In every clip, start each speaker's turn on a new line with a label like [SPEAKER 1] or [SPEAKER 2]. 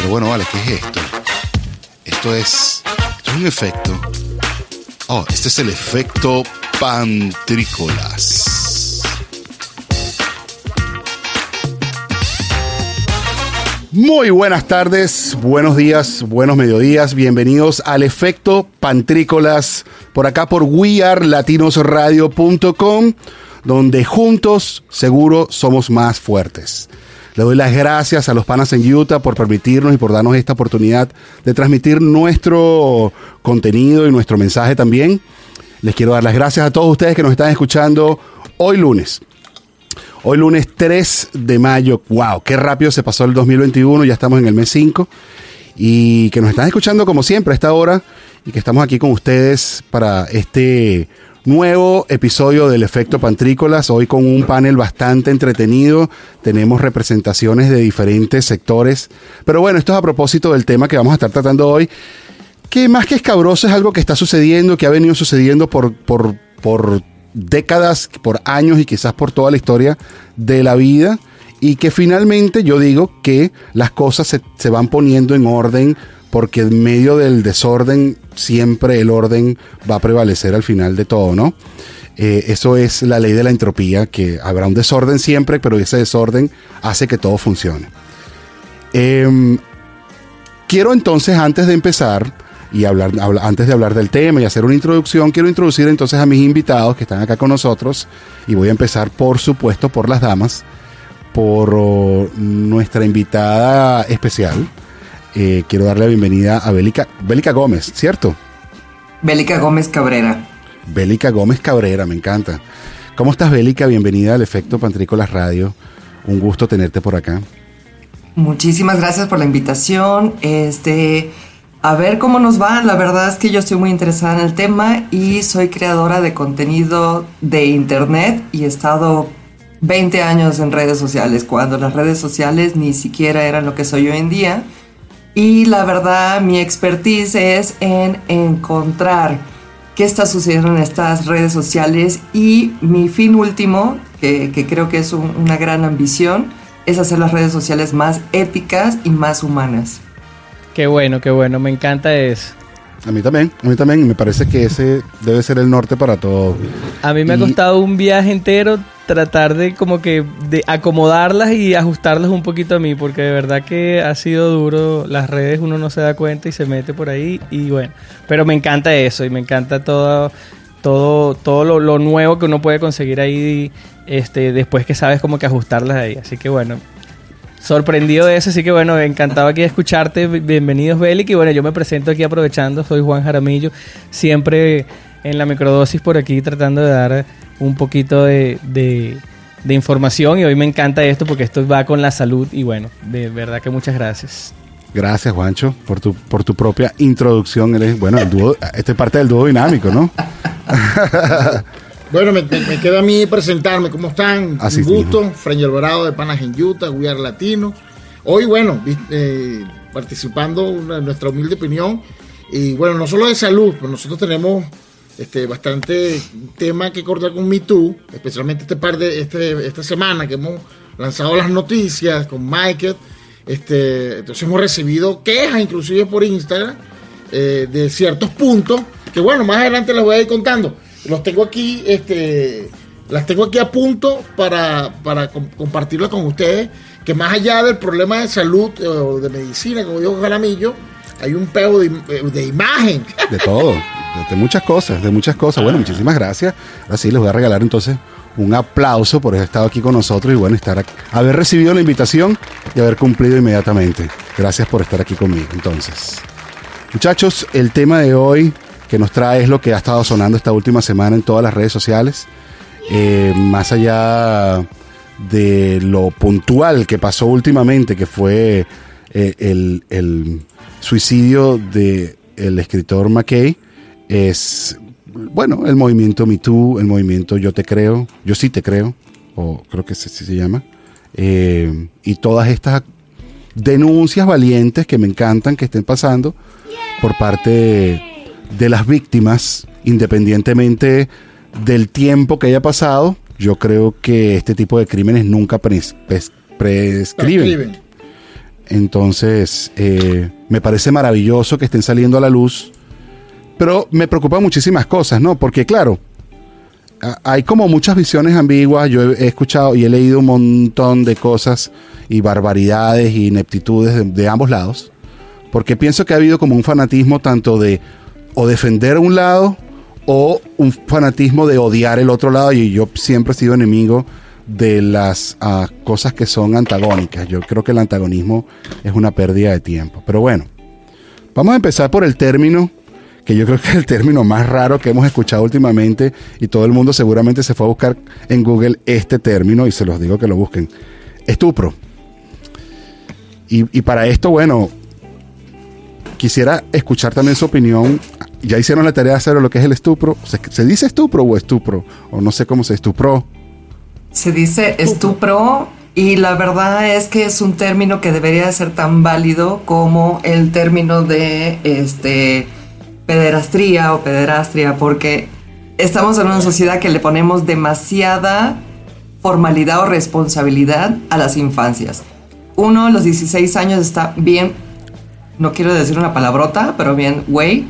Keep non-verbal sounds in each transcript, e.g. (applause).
[SPEAKER 1] Pero bueno, vale, ¿qué es esto? Esto es, esto es un efecto. Oh, este es el efecto pantrícolas. Muy buenas tardes, buenos días, buenos mediodías, bienvenidos al efecto pantrícolas por acá por wearelatinosradio.com, donde juntos seguro somos más fuertes. Le doy las gracias a los panas en Utah por permitirnos y por darnos esta oportunidad de transmitir nuestro contenido y nuestro mensaje también. Les quiero dar las gracias a todos ustedes que nos están escuchando hoy lunes. Hoy lunes 3 de mayo. ¡Wow! ¡Qué rápido se pasó el 2021! Ya estamos en el mes 5. Y que nos están escuchando como siempre a esta hora. Y que estamos aquí con ustedes para este nuevo episodio del Efecto Pantrícolas. Hoy con un panel bastante entretenido. Tenemos representaciones de diferentes sectores. Pero bueno, esto es a propósito del tema que vamos a estar tratando hoy. Que más que escabroso es algo que está sucediendo, que ha venido sucediendo por, por, por décadas, por años y quizás por toda la historia de la vida y que finalmente yo digo que las cosas se, se, van poniendo en orden porque en medio del desorden siempre el orden va a prevalecer al final de todo, ¿no? Eh, eso es la ley de la entropía, que habrá un desorden siempre, pero ese desorden hace que todo funcione. Eh, quiero entonces, antes de empezar, y hablar, antes de hablar del tema y hacer una introducción, quiero introducir entonces a mis invitados que están acá con nosotros y voy a empezar por supuesto por las damas, por oh, nuestra invitada especial. Eh, quiero darle la bienvenida a Bélica, Bélica Gómez, ¿cierto?
[SPEAKER 2] Bélica Gómez Cabrera.
[SPEAKER 1] Bélica Gómez Cabrera, me encanta. ¿Cómo estás, Bélica? Bienvenida al Efecto Pantrícolas Radio. Un gusto tenerte por acá.
[SPEAKER 2] Muchísimas gracias por la invitación. Este, a ver cómo nos va. La verdad es que yo estoy muy interesada en el tema y soy creadora de contenido de internet y he estado 20 años en redes sociales, cuando las redes sociales ni siquiera eran lo que soy hoy en día. Y la verdad, mi expertise es en encontrar qué está sucediendo en estas redes sociales y mi fin último, que, que creo que es un, una gran ambición, es hacer las redes sociales más éticas y más humanas.
[SPEAKER 3] Qué bueno, qué bueno, me encanta eso.
[SPEAKER 1] A mí también, a mí también, me parece que ese debe ser el norte para todo.
[SPEAKER 3] A mí me y... ha costado un viaje entero tratar de como que de acomodarlas y ajustarlas un poquito a mí, porque de verdad que ha sido duro, las redes uno no se da cuenta y se mete por ahí y bueno, pero me encanta eso y me encanta todo todo todo lo, lo nuevo que uno puede conseguir ahí este después que sabes como que ajustarlas ahí, así que bueno, sorprendido de eso, así que bueno, encantado aquí de escucharte. Bienvenidos, Bélic. Y bueno, yo me presento aquí aprovechando, soy Juan Jaramillo, siempre en la microdosis por aquí tratando de dar un poquito de, de, de, información y hoy me encanta esto porque esto va con la salud y bueno, de verdad que muchas gracias.
[SPEAKER 1] Gracias, Juancho, por tu, por tu propia introducción. Eres, bueno, el dúo, este es parte del dúo dinámico, ¿no? (laughs)
[SPEAKER 4] Bueno, me, me, me, queda a mí presentarme. ¿Cómo están?
[SPEAKER 1] Así
[SPEAKER 4] Un gusto. Fray Alvarado de Panas en Utah, We Are Latino. Hoy, bueno, eh, participando en nuestra humilde opinión. Y bueno, no solo de salud, pero nosotros tenemos este, bastante tema que cortar con Me Too, especialmente este par de este, esta semana que hemos lanzado las noticias con Michael. Este, entonces hemos recibido quejas, inclusive por Instagram, eh, de ciertos puntos que, bueno, más adelante les voy a ir contando los tengo aquí, este, las tengo aquí a punto para, para compartirlas con ustedes, que más allá del problema de salud o de medicina, como dijo Jaramillo, hay un pego de, de, imagen.
[SPEAKER 1] De todo, de muchas cosas, de muchas cosas. Bueno, muchísimas gracias. Así les voy a regalar entonces un aplauso por haber estado aquí con nosotros y bueno, estar aquí, haber recibido la invitación y haber cumplido inmediatamente. Gracias por estar aquí conmigo. Entonces, muchachos, el tema de hoy que nos trae lo que ha estado sonando esta última semana en todas las redes sociales. Eh, más allá de lo puntual que pasó últimamente, que fue eh, el, el, suicidio del el escritor McKay, es, bueno, el movimiento Me Too, el movimiento Yo Te Creo, Yo Sí Te Creo, o creo que así se llama, eh, y todas estas denuncias valientes que me encantan que estén pasando por parte de las víctimas, independientemente del tiempo que haya pasado, yo creo que este tipo de crímenes nunca pres pres prescriben. prescriben. Entonces, eh, me parece maravilloso que estén saliendo a la luz, pero me preocupan muchísimas cosas, ¿no? Porque claro, hay como muchas visiones ambiguas, yo he escuchado y he leído un montón de cosas y barbaridades y ineptitudes de, ambos lados, porque pienso que ha habido como un fanatismo tanto de o defender un lado o un fanatismo de odiar el otro lado y yo siempre he sido enemigo de las ah, cosas que son antagónicas. Yo creo que el antagonismo es una pérdida de tiempo. Pero bueno, vamos a empezar por el término, que yo creo que es el término más raro que hemos escuchado últimamente y todo el mundo seguramente se fue a buscar en Google este término y se los digo que lo busquen. Estupro. Y, y para esto, bueno, quisiera escuchar también su opinión. Ya hicieron la tarea hacer lo que es el estupro. ¿Se, ¿Se, dice estupro o estupro? O no sé cómo se estupró.
[SPEAKER 2] Se dice estupro y la verdad es que es un término que debería ser tan válido como el término de este pederastría o pederastria porque estamos en una sociedad que le ponemos demasiada formalidad o responsabilidad a las infancias. Uno a los 16 años está bien, no quiero decir una palabrota, pero bien, güey.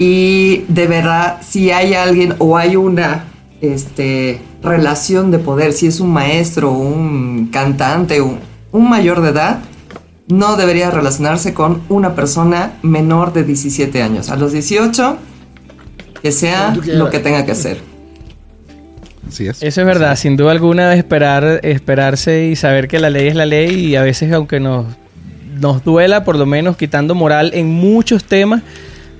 [SPEAKER 2] Y de verdad, si hay alguien o hay una este, relación de poder, si es un maestro, un cantante, un, un mayor de edad, no debería relacionarse con una persona menor de 17 años. A los 18, que sea lo que tenga que hacer.
[SPEAKER 3] Así es. Eso es verdad, sin duda alguna esperar, esperarse y saber que la ley es la ley y a veces aunque nos, nos duela, por lo menos quitando moral en muchos temas,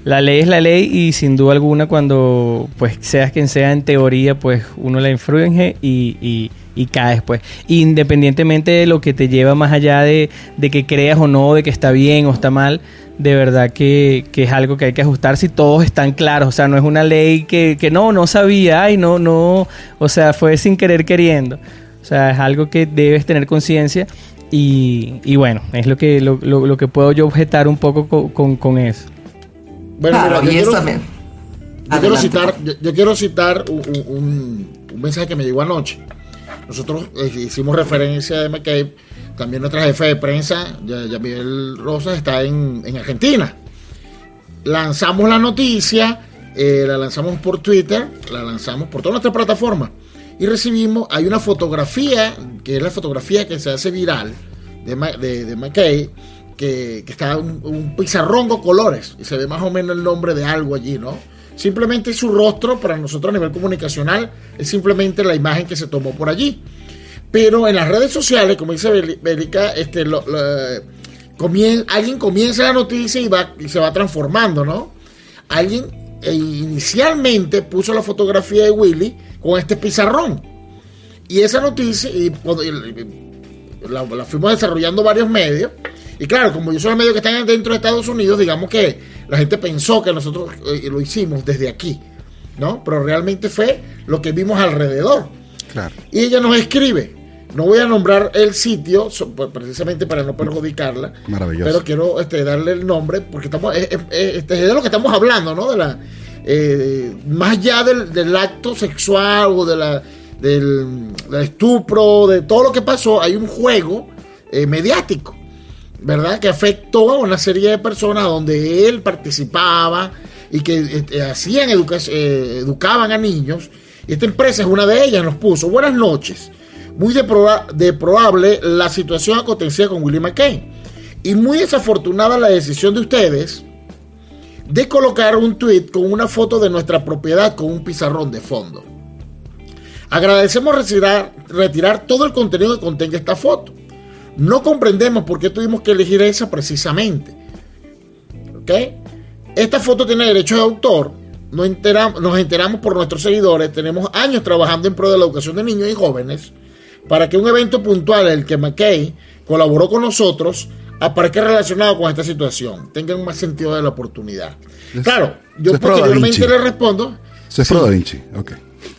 [SPEAKER 3] la ley es la ley y sin duda alguna cuando pues seas quien sea en teoría pues uno la influye y, y, y, pues. Independientemente de lo que te lleva más allá de, de, que creas o no de que está bien o está mal de verdad que, que, es algo que hay que ajustar si todos están claros. O sea no es una ley que, que no no sabía y no no o sea fue sin querer queriendo. O sea es algo que debes tener conciencia y, y, bueno es lo que lo, lo, lo, que puedo yo objetar un poco con, con, con eso
[SPEAKER 4] bueno, mira, yo, quiero, yo quiero, citar, yo, quiero citar un, un, mensaje que me llegó anoche. Nosotros eh, hicimos referencia de McCabe, también nuestra jefe de prensa, Yamiel Rosas, está en, en, Argentina. Lanzamos la noticia, eh, la lanzamos por Twitter, la lanzamos por toda nuestra plataforma y recibimos, hay una fotografía, que es la fotografía que se hace viral de, de, McKay, que, está un, pizarrón con colores y se ve más o menos el nombre de algo allí, ¿no? Simplemente su rostro para nosotros a nivel comunicacional es simplemente la imagen que se tomó por allí. Pero en las redes sociales, como dice Bélica, este, alguien comienza la noticia y, va, y se va transformando, ¿no? Alguien eh, inicialmente puso la fotografía de Willy con este pizarrón. Y esa noticia, y, la, la fuimos desarrollando varios medios, y claro, como yo soy el medio que están dentro de Estados Unidos, digamos que la gente pensó que nosotros eh, lo hicimos desde aquí, ¿no? Pero realmente fue lo que vimos alrededor. Claro. Y ella nos escribe. No voy a nombrar el sitio, pues, precisamente para no perjudicarla. Maravilloso. Pero quiero este, darle el nombre, porque estamos, es, este, de lo que estamos hablando, ¿no? De la, eh, más allá del, acto sexual o de la, del, estupro, de todo lo que pasó, hay un juego eh, mediático ¿verdad? Que afectó a una serie de personas donde él participaba y que este, hacían eh, educaban a niños. Esta empresa es una de ellas, nos puso, buenas noches. Muy de, probable la situación acontecida con Willie McCain. Y muy desafortunada la decisión de ustedes de colocar un tweet con una foto de nuestra propiedad con un pizarrón de fondo. Agradecemos retirar, todo el contenido que contenga esta foto. No comprendemos por qué tuvimos que elegir esa precisamente. ¿Ok? Esta foto tiene derecho de autor. Nos enteramos, nos enteramos por nuestros seguidores. Tenemos años trabajando en pro de la educación de niños y jóvenes para que un evento puntual, el que McKay colaboró con nosotros, aparezca relacionado con esta situación. Tengan más sentido de la oportunidad. claro, yo posteriormente le respondo.
[SPEAKER 1] Se es Da Vinci, ok.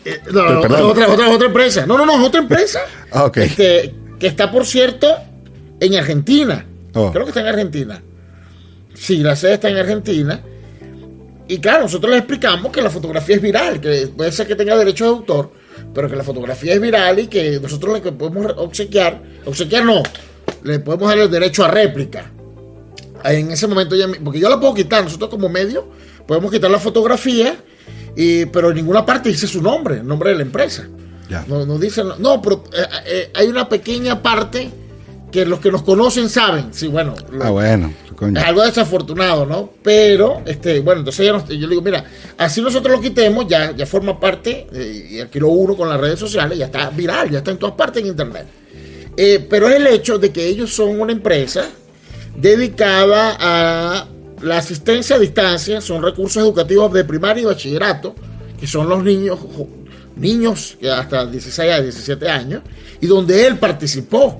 [SPEAKER 4] Eh, no, no, otra, otra, otra, empresa. No, no, no, es otra empresa. (laughs) ah, ok. Este, que está, por cierto, en Argentina. Oh. Creo que está en Argentina. Sí, la sede está en Argentina. Y claro, nosotros les explicamos que la fotografía es viral, que puede ser que tenga derecho de autor, pero que la fotografía es viral y que nosotros le podemos obsequiar, obsequiar no, le podemos dar el derecho a réplica. En ese momento ya, porque yo la puedo quitar, nosotros como medio podemos quitar la fotografía, y, pero en ninguna parte dice su nombre, el nombre de la empresa. No, no dicen, no, pero eh, eh, hay una pequeña parte que los que nos conocen saben. Sí, bueno.
[SPEAKER 1] ah, bueno.
[SPEAKER 4] Es algo desafortunado, ¿no? Pero, este, bueno, entonces yo le digo, mira, así nosotros lo quitemos, ya, ya forma parte, eh, y aquí lo uno con las redes sociales, ya está viral, ya está en todas partes en Internet. Pero es el hecho de que ellos son una empresa dedicada a la asistencia a distancia, son recursos educativos de primaria y bachillerato, que son los niños niños hasta 16 a 17 años, y donde él participó.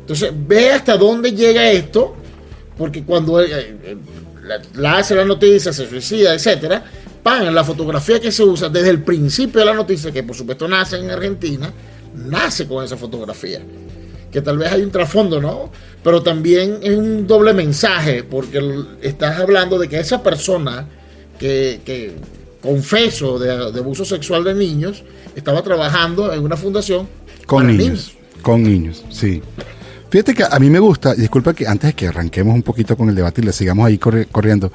[SPEAKER 4] Entonces, ve hasta dónde llega esto, porque cuando él, eh, eh, la, hace la noticia, se suicida, etcétera, pan, la fotografía que se usa desde el principio de la noticia, que por supuesto nace en Argentina, nace con esa fotografía. Que tal vez hay un trasfondo, ¿no? Pero también es un doble mensaje, porque estás hablando de que esa persona que, que confeso de, abuso sexual de niños, estaba trabajando en una fundación
[SPEAKER 1] con niños, Con niños, sí. Fíjate que a mí me gusta, disculpa que antes de que arranquemos un poquito con el debate y le sigamos ahí corriendo,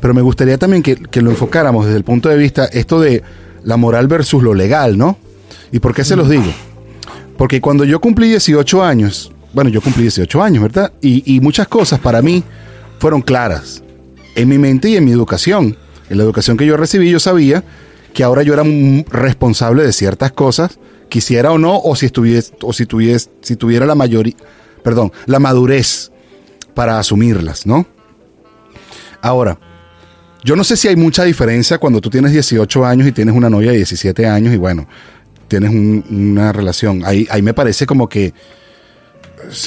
[SPEAKER 1] pero me gustaría también que, lo enfocáramos desde el punto de vista esto de la moral versus lo legal, ¿no? ¿Y por qué se los digo? Porque cuando yo cumplí 18 años, bueno, yo cumplí 18 años, ¿verdad? Y, muchas cosas para mí fueron claras en mi mente y en mi educación. En la educación que yo recibí, yo sabía que ahora yo era responsable de ciertas cosas, quisiera o no, o si estuviese, o si tuviese, si tuviera la mayoría, perdón, la madurez para asumirlas, ¿no? Ahora, yo no sé si hay mucha diferencia cuando tú tienes 18 años y tienes una novia de 17 años y bueno, tienes una relación. Ahí, ahí me parece como que,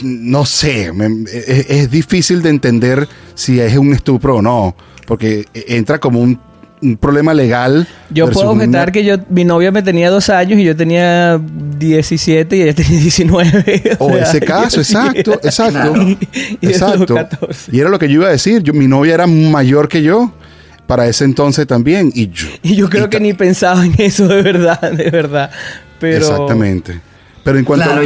[SPEAKER 1] no sé, es, es, difícil de entender si es un estupro o no porque entra como un, problema legal.
[SPEAKER 3] Yo puedo objetar que yo, mi novia me tenía dos años y yo tenía 17 y ella (laughs) tenía 19.
[SPEAKER 1] O, ese caso, exacto, exacto. (laughs) y exacto. Y era lo que yo iba a decir. Yo, mi novia era mayor que yo para ese entonces también. Y yo,
[SPEAKER 3] y yo creo que ni pensaba en eso de verdad, de verdad. Pero...
[SPEAKER 1] Exactamente. Pero en cuanto
[SPEAKER 2] a...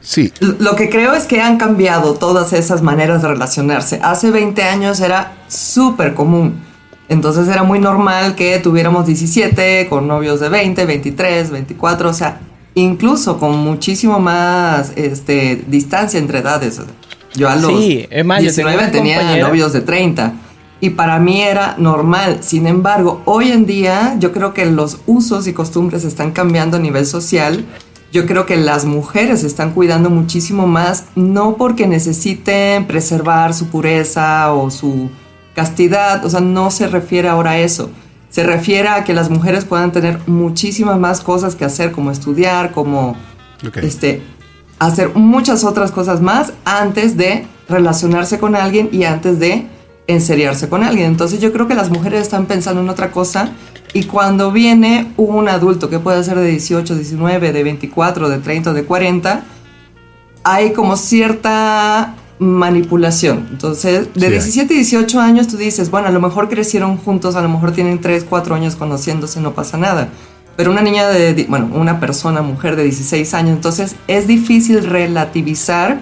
[SPEAKER 2] Sí. Lo que creo es que han cambiado todas esas maneras de relacionarse. Hace 20 años era súper común. Entonces era muy normal que tuviéramos 17 con novios de 20, 23, 24, o sea, incluso con muchísimo más este, distancia entre edades. Yo a los sí, es más, 19 tenía novios de 30 y para mí era normal. Sin embargo, hoy en día yo creo que los usos y costumbres están cambiando a nivel social yo creo que las mujeres están cuidando muchísimo más, no porque necesiten preservar su pureza o su castidad, o sea, no se refiere ahora a eso. Se refiere a que las mujeres puedan tener muchísimas más cosas que hacer, como estudiar, como este, hacer muchas otras cosas más antes de relacionarse con alguien y antes de enseriarse con alguien. Entonces yo creo que las mujeres están pensando en otra cosa y cuando viene un adulto que puede ser de 18, 19, de 24, de 30, de 40, hay como cierta manipulación. Entonces, de 17 y 18 años tú dices, bueno, a lo mejor crecieron juntos, a lo mejor tienen 3, 4 años conociéndose, no pasa nada. Pero una niña de, bueno, una persona, mujer de 16 años, entonces es difícil relativizar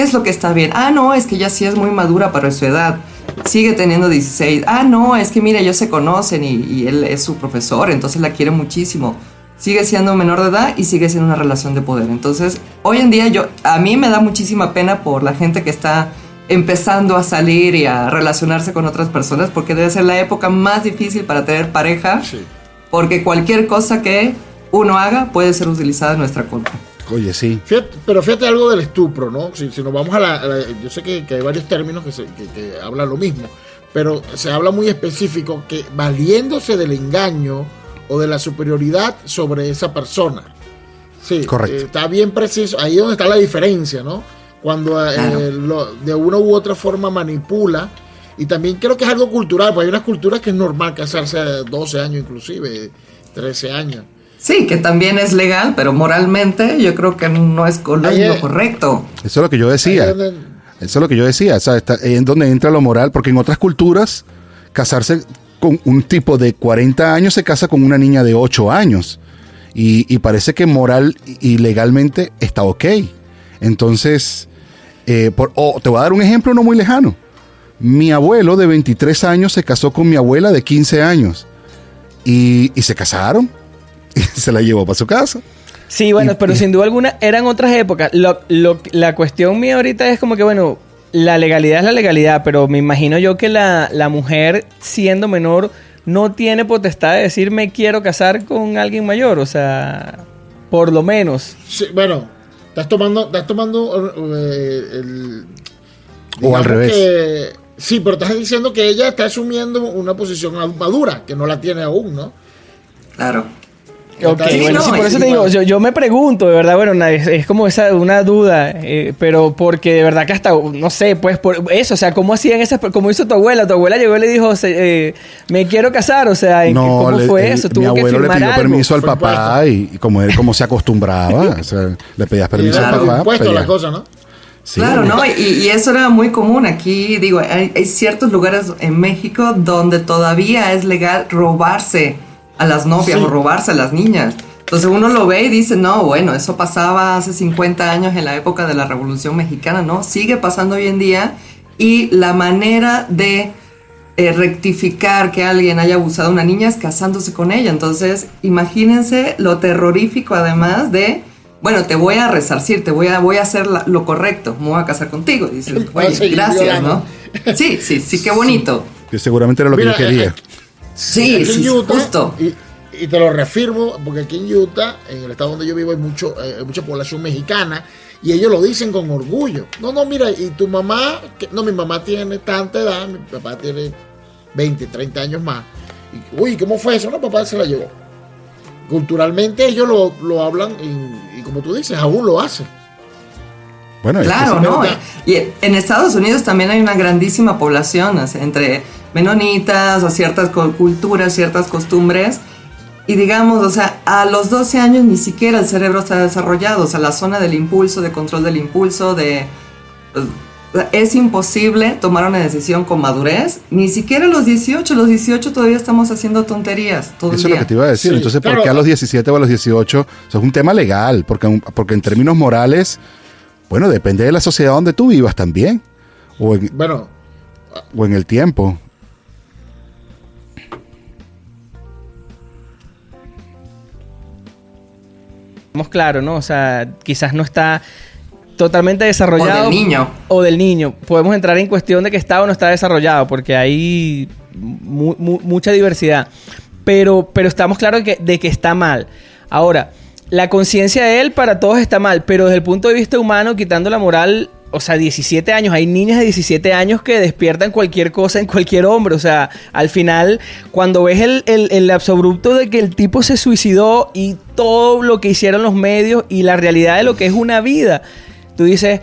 [SPEAKER 2] qué es lo que está bien. Ah, no, es que ella sí es muy madura para su edad sigue teniendo 16. Ah, no, es que mira, ellos se conocen y, él es su profesor, entonces la quiere muchísimo. Sigue siendo menor de edad y sigue siendo una relación de poder. Entonces, hoy en día yo, a mí me da muchísima pena por la gente que está empezando a salir y a relacionarse con otras personas, porque debe ser la época más difícil para tener pareja, porque cualquier cosa que uno haga puede ser utilizada en nuestra contra.
[SPEAKER 1] Oye, sí.
[SPEAKER 4] pero fíjate algo del estupro, ¿no? Si, nos vamos a la, Yo sé que, hay varios términos que, se, hablan lo mismo, pero se habla muy específico que valiéndose del engaño o de la superioridad sobre esa persona. Sí, Correcto. Eh, está bien preciso. Ahí es donde está la diferencia, ¿no? Cuando eh, de una u otra forma manipula. Y también creo que es algo cultural, porque hay unas culturas que es normal casarse a 12 años inclusive, 13 años.
[SPEAKER 2] Sí, que también es legal, pero moralmente yo creo que no es lo correcto.
[SPEAKER 1] Eso es lo que yo decía. Eso es lo que yo decía. O sea, está, en donde entra lo moral, porque en otras culturas casarse con un tipo de 40 años se casa con una niña de 8 años. Y, parece que moral y legalmente está ok. Entonces, Eh, por, o te voy a dar un ejemplo no muy lejano. Mi abuelo de 23 años se casó con mi abuela de 15 años y, y se casaron y (laughs) se la llevó para su casa.
[SPEAKER 3] Sí, bueno,
[SPEAKER 1] Y-
[SPEAKER 3] pero
[SPEAKER 1] y-
[SPEAKER 3] sin duda alguna eran otras épocas. Lo, lo- la cuestión mía ahorita es como que, bueno, la legalidad es la legalidad, pero me imagino yo que la, la mujer, siendo menor, no tiene potestad de decir me quiero casar con alguien mayor. O sea, por lo menos.
[SPEAKER 4] Sí, bueno, estás tomando, estás tomando eh, el.
[SPEAKER 1] O al revés.
[SPEAKER 4] que- sí, pero estás diciendo que ella está asumiendo una posición madura, que no la tiene aún, ¿no?
[SPEAKER 2] Claro.
[SPEAKER 3] Ok,
[SPEAKER 4] Sí,
[SPEAKER 3] bueno,
[SPEAKER 2] no,
[SPEAKER 3] sí, por eso te digo, yo, yo me pregunto, de verdad, bueno, es, es como esa una duda, eh, pero porque de verdad que hasta, no sé, pues por eso, o sea, ¿cómo hacían esas, cómo hizo tu abuela? Tu abuela llegó y le dijo, se- eh, me quiero casar, o sea, ¿en qué- ¿cómo
[SPEAKER 1] le-
[SPEAKER 3] fue
[SPEAKER 1] el-
[SPEAKER 3] eso?
[SPEAKER 1] mi
[SPEAKER 3] ¿Tuvo que
[SPEAKER 1] abuelo le
[SPEAKER 3] firmar
[SPEAKER 1] pidió
[SPEAKER 3] algo?
[SPEAKER 1] permiso al papá y, y como él como se acostumbraba, o sea, le pedías permiso
[SPEAKER 2] Claro.
[SPEAKER 1] al papá.
[SPEAKER 4] impuesto
[SPEAKER 1] pedías-
[SPEAKER 4] la cosa, ¿no?
[SPEAKER 1] Sí,
[SPEAKER 2] claro, ¿no? Y, y eso era muy común aquí. Digo, hay, hay ciertos lugares en México donde todavía es legal robarse a las novias
[SPEAKER 4] Sí.
[SPEAKER 2] o robarse a las niñas. Entonces uno lo ve y dice, no, bueno, eso pasaba hace 50 años en la época de la Revolución Mexicana, ¿no? Sigue pasando hoy en día y la manera de eh, rectificar que alguien haya abusado a una niña es casándose con ella. Entonces, imagínense lo terrorífico además de, bueno, te voy a resarcir, te voy a, voy a hacer la- lo correcto, me voy a casar contigo. Dices, (laughs) oye, gracias. ¿no? Sí, sí, sí, qué bonito.
[SPEAKER 1] que seguramente era lo
[SPEAKER 4] Mira,
[SPEAKER 1] que yo quería.
[SPEAKER 2] Sí,
[SPEAKER 4] aquí
[SPEAKER 2] sí,
[SPEAKER 4] en Utah,
[SPEAKER 2] justo.
[SPEAKER 4] Y, y te lo reafirmo, porque aquí en Utah, en el estado donde yo vivo, hay, mucho, eh, hay mucha población mexicana y ellos lo dicen con orgullo. No, no, mira, y tu mamá, que- no, mi mamá tiene tanta edad, mi papá tiene 20, 30 años más. Y, uy, ¿cómo fue eso? No, papá se la llevó. Culturalmente ellos lo, lo hablan y, y como tú dices, aún lo hacen.
[SPEAKER 1] Bueno, es que
[SPEAKER 2] Claro,
[SPEAKER 1] sí.
[SPEAKER 2] ¿no? Y en Estados Unidos también hay una grandísima población entre menonitas o ciertas culturas, ciertas costumbres. Y digamos, o sea, a los 12 años ni siquiera el cerebro está desarrollado. O sea, la zona del impulso, de control del impulso, de... pues, es imposible tomar una decisión con madurez. Ni siquiera a los 18. los 18 todavía estamos haciendo tonterías todo
[SPEAKER 1] Eso
[SPEAKER 2] el
[SPEAKER 1] es lo
[SPEAKER 2] día.
[SPEAKER 1] que te iba a decir.
[SPEAKER 4] Sí,
[SPEAKER 1] Entonces, ¿por
[SPEAKER 4] claro.
[SPEAKER 1] qué a los 17 o a los 18? Eso es un tema legal, porque, porque en términos morales, bueno, depende de la sociedad donde tú vivas también, o en,
[SPEAKER 4] Bueno,
[SPEAKER 1] o en el tiempo.
[SPEAKER 3] Estamos claro, ¿no? O sea, quizás no está totalmente desarrollado.
[SPEAKER 2] O del niño.
[SPEAKER 3] O del niño. Podemos entrar en cuestión de que está o no está desarrollado, porque hay mu- mu- mucha diversidad. Pero, pero estamos claros de que, de que está mal. Ahora, la conciencia de él para todos está mal, pero desde el punto de vista humano, quitando la moral, o sea, 17 años, hay niñas de 17 años que despiertan cualquier cosa en cualquier hombre, o sea, al final, cuando ves el, el, el lapso abrupto de que el tipo se suicidó y todo lo que hicieron los medios y la realidad de lo que es una vida, tú dices,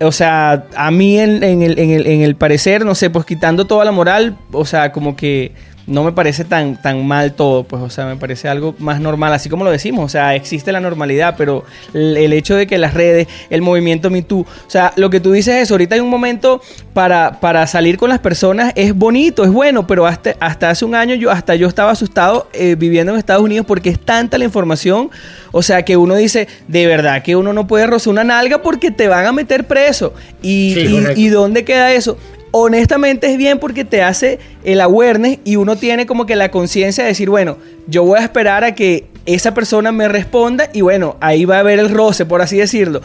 [SPEAKER 3] o sea, a mí en, en el, en, el, en el parecer, no sé, pues quitando toda la moral, o sea, como que no me parece tan, tan mal todo, pues, o sea, me parece algo más normal, así como lo decimos, o sea, existe la normalidad, pero el, hecho de que las redes, el movimiento Me Too, o sea, lo que tú dices es, ahorita hay un momento para, para salir con las personas, es bonito, es bueno, pero hasta, hasta hace un año yo, hasta yo estaba asustado eh, viviendo en Estados Unidos porque es tanta la información, o sea, que uno dice, de verdad que uno no puede rozar una nalga porque te van a meter preso. Y,
[SPEAKER 4] Sí,
[SPEAKER 3] y-
[SPEAKER 4] correcto.
[SPEAKER 3] ¿y dónde queda eso? Honestamente es bien porque te hace el awareness y uno tiene como que la conciencia de decir, bueno, yo voy a esperar a que esa persona me responda y bueno, ahí va a haber el roce, por así decirlo.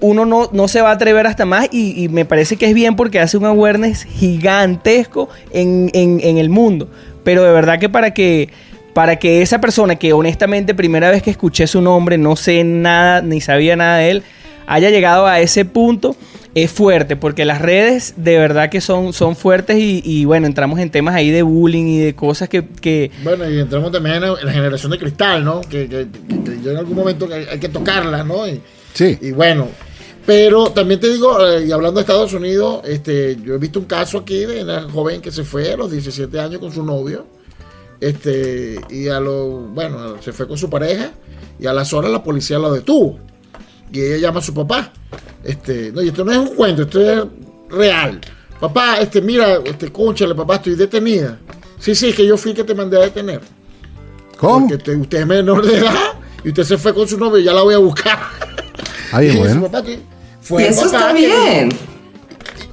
[SPEAKER 3] Uno no, no se va a atrever hasta más y, me parece que es bien porque hace un awareness gigantesco en, en- en el mundo. Pero de verdad que para que para que esa persona que honestamente primera vez que escuché su nombre, no sé nada ni sabía nada de él, haya llegado a ese punto, es fuerte, porque las redes de verdad que son, son fuertes y, y, bueno, entramos en temas ahí de bullying y de cosas que... que
[SPEAKER 4] Bueno, y entramos también en la generación de cristal, ¿no? Que, que- que- que yo en algún momento hay, hay que tocarla, ¿no? Y,
[SPEAKER 1] Sí.
[SPEAKER 4] y bueno, pero también te digo, eh, y hablando de Estados Unidos, este, yo he visto un caso aquí de una joven que se fue a los 17 años con su novio, este, y a lo, bueno, se fue con su pareja, y a las horas la policía lo detuvo. Y ella llama a su papá. Este, no, y esto no es un cuento, esto es real. Papá, este, mira, este, cónchale, papá, estoy detenida. Sí, sí, es que yo fui que te mandé a detener.
[SPEAKER 1] ¿Cómo?
[SPEAKER 4] Porque te- usted es menor de edad y usted se fue con su novio y ya la voy a buscar. (laughs)
[SPEAKER 1] Ah,
[SPEAKER 4] dice,
[SPEAKER 1] bueno.
[SPEAKER 4] "Papá, que fue
[SPEAKER 2] Y eso
[SPEAKER 4] papá
[SPEAKER 2] está bien.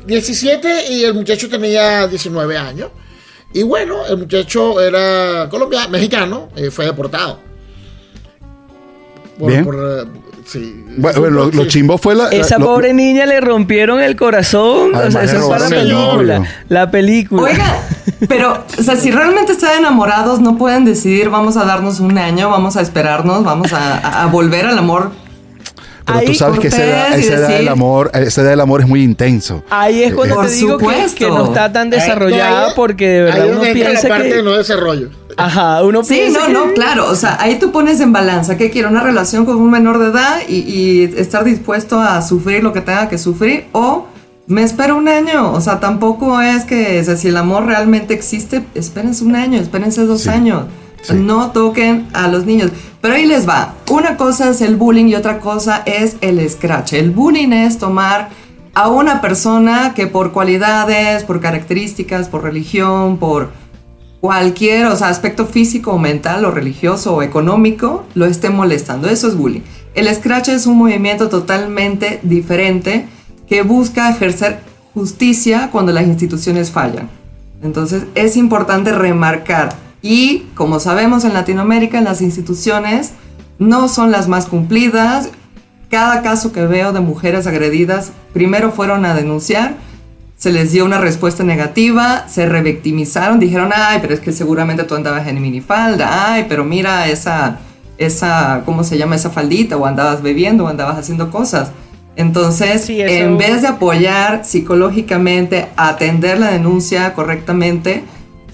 [SPEAKER 4] 17 y el muchacho tenía 19 años. Y bueno, el muchacho era colombiano, mexicano, eh, fue deportado.
[SPEAKER 1] Bien.
[SPEAKER 4] eh, sí.
[SPEAKER 1] Bueno, bueno, lo, chimbo fue la.
[SPEAKER 3] Esa
[SPEAKER 1] lo-
[SPEAKER 3] pobre niña le rompieron el corazón. O sea, eso es para la película.
[SPEAKER 1] novio.
[SPEAKER 3] La película.
[SPEAKER 2] Oiga, pero, o sea, si realmente están enamorados, no pueden decidir, vamos a darnos un año, vamos a esperarnos, vamos a volver al amor.
[SPEAKER 1] Pero tú sabes que esa edad, esa del amor, esa edad del amor es muy intenso.
[SPEAKER 3] Ahí es cuando
[SPEAKER 2] Por
[SPEAKER 3] te digo que, no está tan desarrollada porque de verdad
[SPEAKER 4] ahí
[SPEAKER 3] uno piensa
[SPEAKER 4] la parte
[SPEAKER 3] que...
[SPEAKER 4] de no desarrollo.
[SPEAKER 3] Ajá, uno
[SPEAKER 2] Sí,
[SPEAKER 3] piensa
[SPEAKER 2] no,
[SPEAKER 3] que-
[SPEAKER 2] no, claro. O sea, ahí tú pones en balanza que quiero una relación con un menor de edad y, y estar dispuesto a sufrir lo que tenga que sufrir o me espero un año. O sea, tampoco es que o sea, si el amor realmente existe, espérense un año, espérense dos
[SPEAKER 1] Sí,
[SPEAKER 2] años. No toquen a los niños. Pero ahí les va. Una cosa es el bullying y otra cosa es el scratch. El bullying es tomar a una persona que por cualidades, por características, por religión, por cualquier, o sea, aspecto físico o mental o religioso o económico lo esté molestando. Eso es bullying. El scratch es un movimiento totalmente diferente que busca ejercer justicia cuando las instituciones fallan. Entonces es importante remarcar y como sabemos en Latinoamérica las instituciones no son las más cumplidas. Cada caso que veo de mujeres agredidas primero fueron a denunciar se les dio una respuesta negativa, se revictimizaron, dijeron, ay, pero es que seguramente tú andabas en minifalda, ay, pero mira esa, esa, ¿cómo se llama? Esa faldita, o andabas bebiendo, o andabas haciendo cosas. Entonces,
[SPEAKER 3] Sí, eso-
[SPEAKER 2] en vez de apoyar psicológicamente, atender la denuncia correctamente,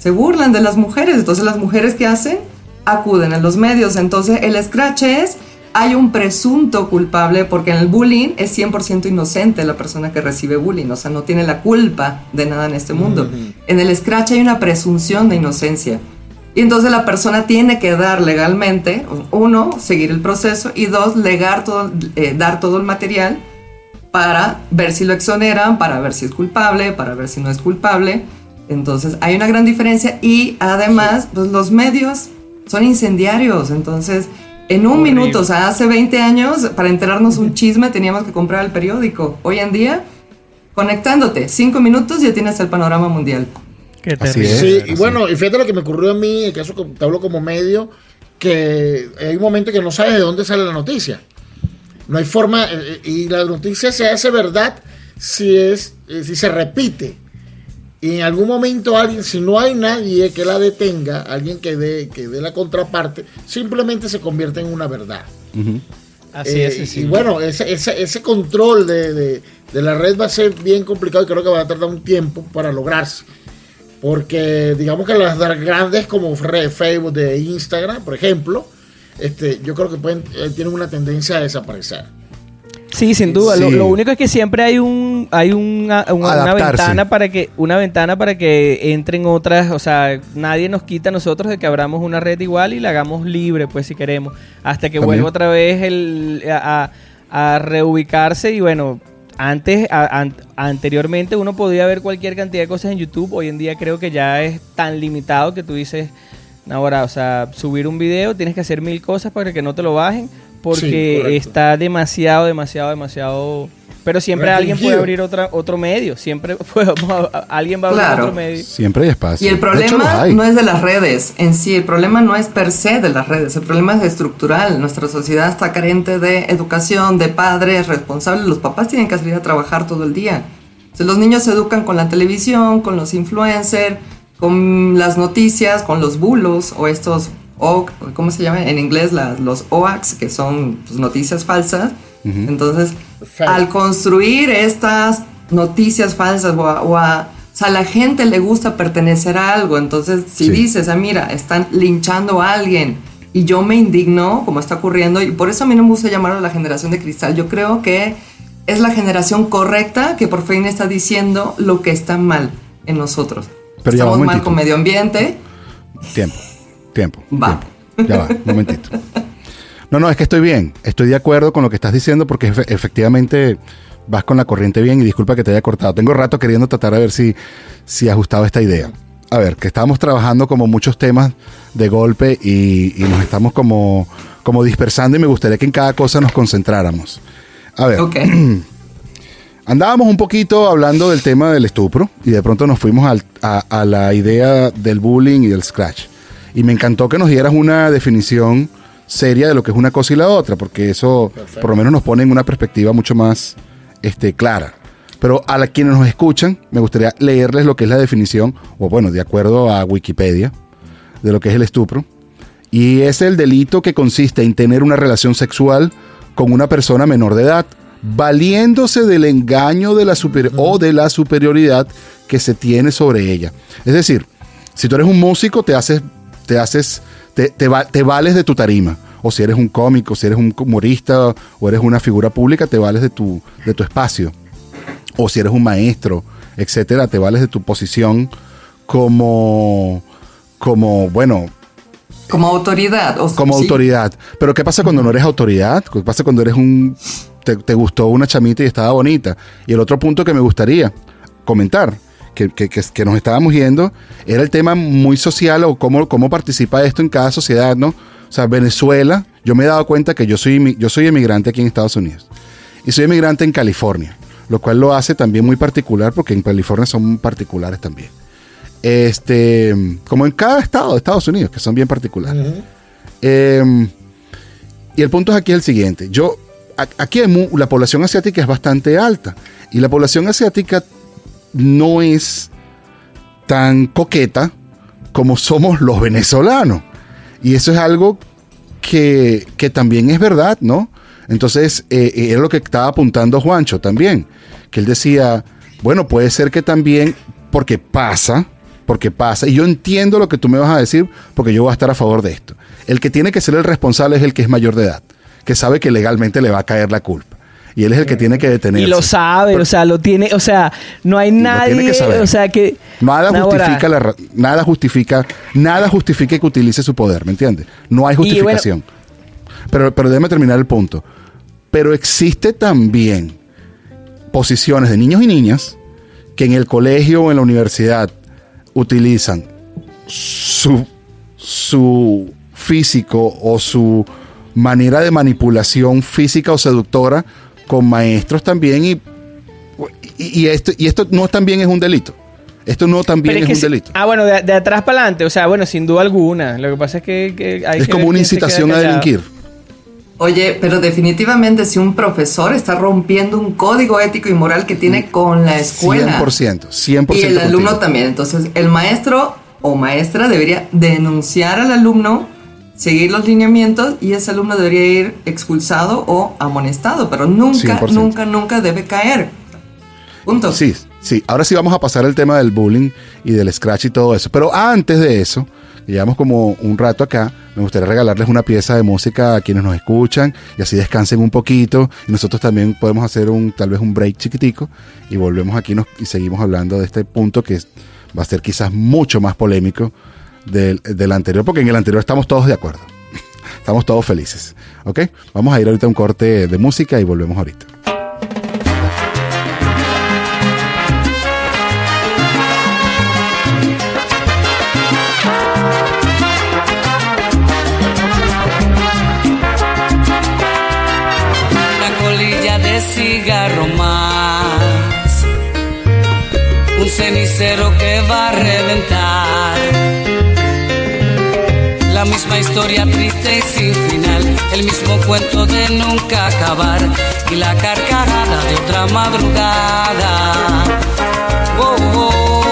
[SPEAKER 2] se burlan de las mujeres. Entonces, las mujeres que hacen acuden a los medios. Entonces, el scratch es hay un presunto culpable porque en el bullying es 100% inocente la persona que recibe bullying, o sea, no tiene la culpa de nada en este mundo. En el scratch hay una presunción de inocencia. Y entonces la persona tiene que dar legalmente, uno, seguir el proceso y dos, legar todo, eh, dar todo el material para ver si lo exoneran, para ver si es culpable, para ver si no es culpable. Entonces hay una gran diferencia y además pues, los medios son incendiarios, entonces en un
[SPEAKER 3] Horrible.
[SPEAKER 2] minuto, o sea, hace 20 años, para enterarnos un (laughs) chisme teníamos que comprar el periódico. Hoy en día, conectándote, cinco minutos ya tienes el panorama mundial.
[SPEAKER 3] Qué
[SPEAKER 1] Así
[SPEAKER 3] terrible.
[SPEAKER 1] es.
[SPEAKER 4] Sí, y bueno, y fíjate lo que me ocurrió a mí, el caso que te hablo como medio, que hay un momento que no sabes de dónde sale la noticia. No hay forma, eh, y la noticia se hace verdad si es, eh, si se repite. Y en algún momento alguien, si no hay nadie que la detenga, alguien que dé, que dé la contraparte, simplemente se convierte en una verdad.
[SPEAKER 3] Así
[SPEAKER 4] Eh,
[SPEAKER 3] es, sí.
[SPEAKER 4] Y bueno, ese, ese, ese control de, de- de la red va a ser bien complicado y creo que va a tardar un tiempo para lograrse. Porque digamos que las grandes como Facebook, de Instagram, por ejemplo, este, yo creo que pueden, eh, tienen una tendencia a desaparecer.
[SPEAKER 3] Sí, sin duda. Lo,
[SPEAKER 1] Sí.
[SPEAKER 3] lo único es que siempre hay un hay una, una- ventana para que una ventana para que entren otras, o sea, nadie nos quita a nosotros de que abramos una red igual y la hagamos libre, pues si queremos, hasta que
[SPEAKER 1] También.
[SPEAKER 3] vuelva otra vez el a, a- a reubicarse y bueno, antes a- an- anteriormente uno podía ver cualquier cantidad de cosas en YouTube, hoy en día creo que ya es tan limitado que tú dices Ahora, o sea, subir un video, tienes que hacer mil cosas para que no te lo bajen, porque
[SPEAKER 4] correcto.
[SPEAKER 3] está demasiado, demasiado, demasiado. Pero siempre alguien puede abrir otra, otro medio, siempre (laughs) podemos- alguien va a abrir
[SPEAKER 2] Claro.
[SPEAKER 3] otro medio.
[SPEAKER 1] Siempre hay espacio.
[SPEAKER 2] Y el
[SPEAKER 1] hecho,
[SPEAKER 2] problema no es de las redes en sí, el problema no es per se de las redes, el problema es estructural. Nuestra sociedad está carente de educación, de padres responsables. Los papás tienen que salir a trabajar todo el día. Entonces, los niños se educan con la televisión, con los influencers, con las noticias, con los bulos o estos, o, ¿cómo se llama en inglés? Las- los OAX, que son pues, noticias falsas. Entonces,
[SPEAKER 4] Fake.
[SPEAKER 2] al construir estas noticias falsas o a, o a- o sea, a la gente le gusta pertenecer a algo, entonces si
[SPEAKER 1] Sí.
[SPEAKER 2] dices, ah, mira, están linchando a alguien y yo me indigno, como está ocurriendo, y por eso a mí no me gusta llamarlo la generación de cristal, yo creo que es la generación correcta que por fin está diciendo lo que está mal en nosotros.
[SPEAKER 1] Pero
[SPEAKER 2] Estamos
[SPEAKER 1] un
[SPEAKER 2] mal con medio ambiente,
[SPEAKER 1] Tiempo, tiempo.
[SPEAKER 2] Va.
[SPEAKER 1] tiempo. Ya va, un momentito. No, no, es que estoy bien. Estoy de acuerdo con lo que estás diciendo porque efe- efectivamente vas con la corriente bien y disculpa que te haya cortado. Tengo rato queriendo tratar de ver si, si ajustaba esta idea. A ver, que estábamos trabajando como muchos temas de golpe y, y nos estamos como, como dispersando y me gustaría que en cada cosa nos concentráramos. A ver,
[SPEAKER 2] ok. (clears throat)
[SPEAKER 1] Andábamos un poquito hablando del tema del estupro y de pronto nos fuimos al- a, a la idea del bullying y del scratch. Y me encantó que nos dieras una definición seria de lo que es una cosa y la otra, porque eso por lo menos nos pone en una perspectiva mucho más este, clara. Pero a la, quienes nos escuchan, me gustaría leerles lo que es la definición, o bueno, de acuerdo a Wikipedia, de lo que es el estupro. Y es el delito que consiste en tener una relación sexual con una persona menor de edad, valiéndose del engaño de la superi- o de la superioridad que se tiene sobre ella. Es decir, si tú eres un músico, te haces, te haces, te, te va- te vales de tu tarima. O si eres un cómico, si eres un humorista o eres una figura pública, te vales de tu, de tu espacio. O si eres un maestro, etcétera, te vales de tu posición como, como, bueno,
[SPEAKER 2] Como autoridad. o-
[SPEAKER 1] como
[SPEAKER 2] sí.
[SPEAKER 1] autoridad. Pero ¿qué pasa cuando no eres autoridad? ¿Qué pasa cuando eres un... Te, te gustó una chamita y estaba bonita? Y el otro punto que me gustaría comentar, que, que- que- nos estábamos yendo, era el tema muy social o cómo, cómo participa esto en cada sociedad, ¿no? O sea, Venezuela, yo me he dado cuenta que yo soy, yo soy emigrante aquí en Estados Unidos. Y soy emigrante en California, lo cual lo hace también muy particular porque en California son particulares también. Este, como en cada estado de Estados Unidos, que son bien particulares. Eh, y el punto es aquí el siguiente. Yo, aquí hay mu- la población asiática es bastante alta. Y la población asiática no es tan coqueta como somos los venezolanos. Y eso es algo que, que también es verdad, ¿no? Entonces, eh, eh, era lo que estaba apuntando Juancho también, que él decía, bueno, puede ser que también, porque pasa, porque pasa, y yo entiendo lo que tú me vas a decir, porque yo voy a estar a favor de esto. El que tiene que ser el responsable es el que es mayor de edad, que sabe que legalmente le va a caer la culpa. Y él es el que tiene que detenerse.
[SPEAKER 3] Y lo sabe, o sea, lo tiene, o sea, no hay nadie,
[SPEAKER 1] tiene que saber.
[SPEAKER 3] o sea, que...
[SPEAKER 1] Nada justifica, la, nada justifica, nada justifica que utilice su poder, ¿me entiendes? No hay
[SPEAKER 3] bueno-
[SPEAKER 1] justificación. pero, pero déjame terminar el punto. Pero existe también posiciones de niños y niñas que en el colegio o en la universidad utilizan su, su físico o su manera de manipulación física o seductora con maestros también y, y, y esto, y esto no también es un delito. Esto no también
[SPEAKER 3] Pero
[SPEAKER 1] es,
[SPEAKER 3] que
[SPEAKER 1] un
[SPEAKER 3] si-
[SPEAKER 1] delito.
[SPEAKER 3] Ah, bueno, de, de atrás para adelante, o sea, bueno, sin duda alguna. Lo que pasa es que, que hay
[SPEAKER 1] es
[SPEAKER 3] que
[SPEAKER 1] como una incitación a delinquir.
[SPEAKER 2] Oye, pero definitivamente si un profesor está rompiendo un código ético y moral que tiene con la escuela
[SPEAKER 1] 100%, 100%
[SPEAKER 2] y el alumno
[SPEAKER 1] contigo.
[SPEAKER 2] también, entonces el maestro o maestra debería denunciar al alumno, seguir los lineamientos y ese alumno debería ir expulsado o amonestado, pero nunca,
[SPEAKER 1] 100%.
[SPEAKER 2] nunca, nunca debe caer. Punto.
[SPEAKER 1] Sí, sí. Ahora sí vamos a pasar al tema del bullying y del scratch y todo eso. Pero antes de eso, llevamos como un rato acá, me gustaría regalarles una pieza de música a quienes nos escuchan y así descansen un poquito. Y nosotros también podemos hacer un tal vez un break chiquitico y volvemos aquí nos- y seguimos hablando de este punto que va a ser quizás mucho más polémico del, del anterior, porque en el anterior estamos todos de acuerdo. (laughs) Estamos todos felices. ¿Ok? Vamos a ir ahorita a un corte de música y volvemos ahorita.
[SPEAKER 5] cigarro más, un cenicero que va a reventar. Misma historia triste y sin final, el mismo cuento de nunca acabar y la carcajada de otra madrugada. Oh, oh.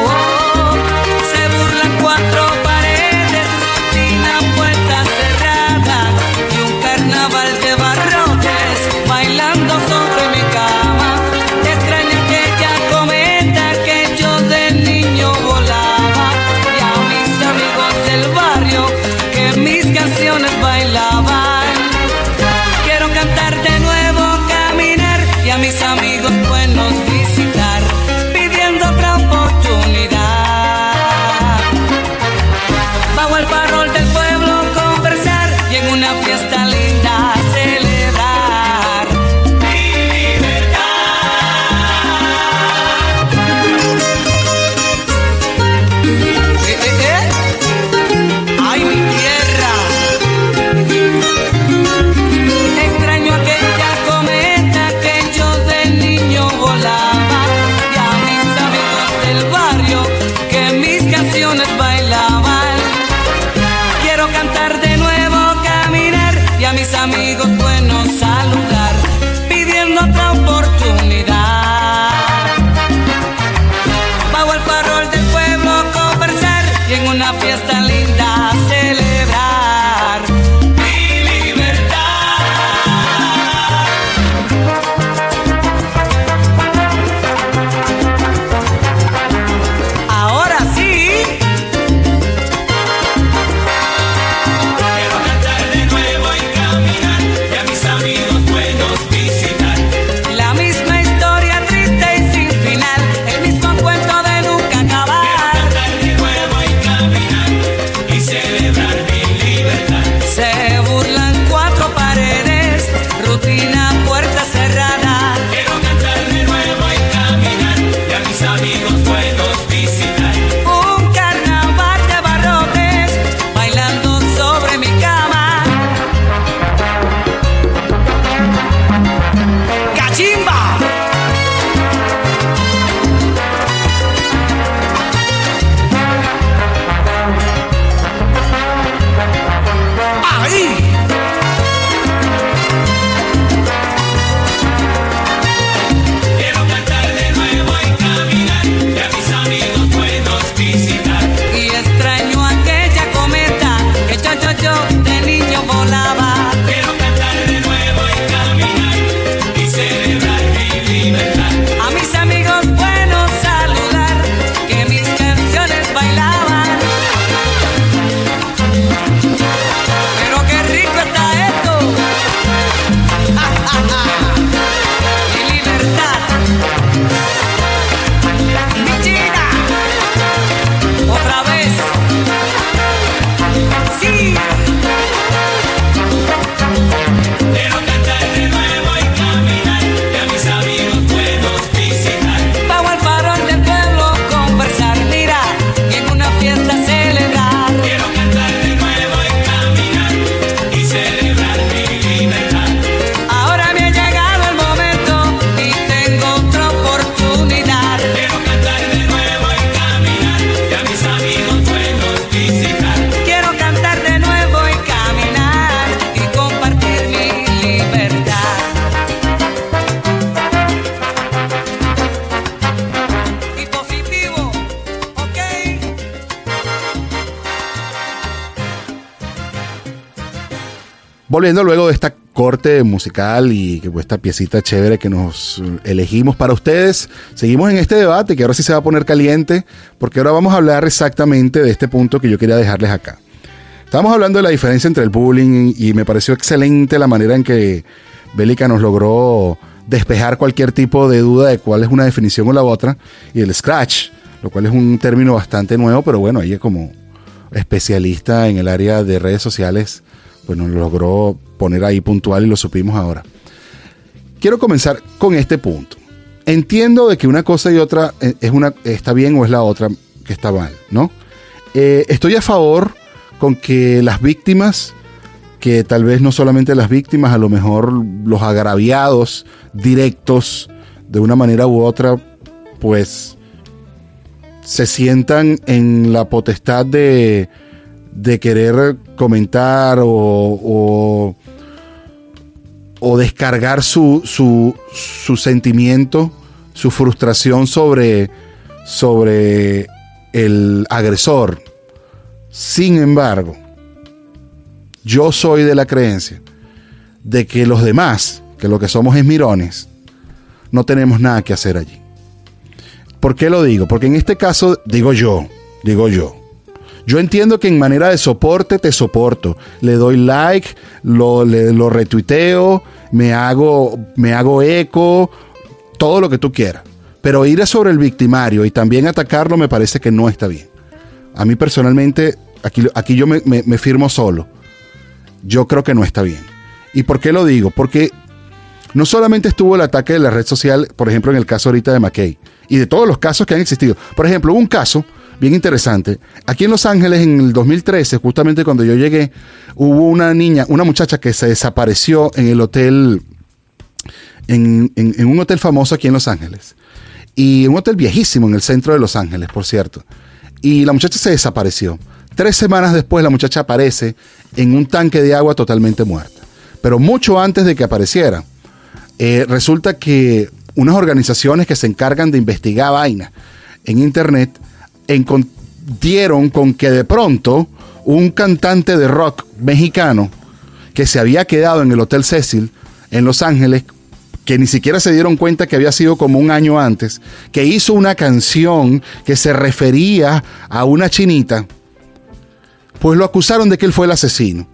[SPEAKER 1] Volviendo luego de esta corte musical y esta piecita chévere que nos elegimos para ustedes, seguimos en este debate que ahora sí se va a poner caliente, porque ahora vamos a hablar exactamente de este punto que yo quería dejarles acá. Estamos hablando de la diferencia entre el bullying y me pareció excelente la manera en que Bélica nos logró despejar cualquier tipo de duda de cuál es una definición o la otra, y el scratch, lo cual es un término bastante nuevo, pero bueno, ella como especialista en el área de redes sociales, pues nos logró poner ahí puntual y lo supimos ahora. Quiero comenzar con este punto. Entiendo de que una cosa y otra eh, es una, está bien o es la otra que está mal, ¿no? Eh, estoy a favor con que las víctimas, que tal vez no solamente las víctimas, a lo mejor los agraviados directos, de una manera u otra, pues se sientan en la potestad de, de querer comentar o, o, descargar su, su, su sentimiento, su frustración sobre, sobre el agresor. Sin embargo, yo soy de la creencia de que los demás, que lo que somos es mirones, no tenemos nada que hacer allí. ¿Por qué lo digo? Porque en este caso digo yo, digo yo. Yo entiendo que en manera de soporte te soporto. Le doy like, lo, retuiteo, me hago, me hago eco, todo lo que tú quieras. Pero ir sobre el victimario y también atacarlo me parece que no está bien. A mí personalmente, aquí, aquí yo me, me- firmo solo. Yo creo que no está bien. ¿Y por qué lo digo? Porque no solamente estuvo el ataque de la red social, por ejemplo, en el caso ahorita de McKay, y de todos los casos que han existido. Por ejemplo, un caso bien interesante. Aquí en Los Ángeles, en el 2013, justamente cuando yo llegué, hubo una niña, una muchacha que se desapareció en el hotel, en, un hotel famoso aquí en Los Ángeles. Y un hotel viejísimo en el centro de Los Ángeles, por cierto. Y la muchacha se desapareció. Tres semanas después la muchacha aparece en un tanque de agua totalmente muerta. Pero mucho antes de que apareciera, eh, resulta que unas organizaciones que se encargan de investigar vainas en Internet dieron con que de pronto un cantante de rock mexicano que se había quedado en el Hotel Cecil en Los Ángeles, que ni siquiera se dieron cuenta que había sido como un año antes, que hizo una canción que se refería a una chinita, pues lo acusaron de que él fue el asesino.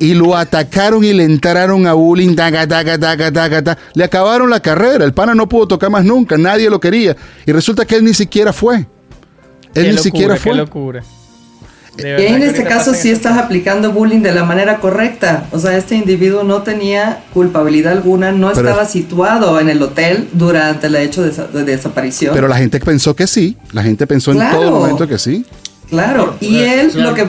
[SPEAKER 1] Y lo atacaron y le entraron a bullying, le acabaron la carrera, el pana no pudo tocar más nunca, nadie lo quería. Y resulta que él ni siquiera fue. Él
[SPEAKER 3] Qué
[SPEAKER 1] ni
[SPEAKER 3] locura,
[SPEAKER 1] siquiera
[SPEAKER 3] qué
[SPEAKER 1] fue.
[SPEAKER 3] locura. De
[SPEAKER 2] Y ahí en este caso sí estás aplicando bullying de la manera correcta. O sea, este individuo no tenía culpabilidad alguna, no
[SPEAKER 1] Pero-
[SPEAKER 2] estaba situado en el hotel durante el hecho de, de desaparición.
[SPEAKER 1] Pero la gente pensó que sí, la gente pensó en
[SPEAKER 2] Claro.
[SPEAKER 1] todo momento que sí.
[SPEAKER 2] Claro, y él
[SPEAKER 4] claro.
[SPEAKER 2] lo que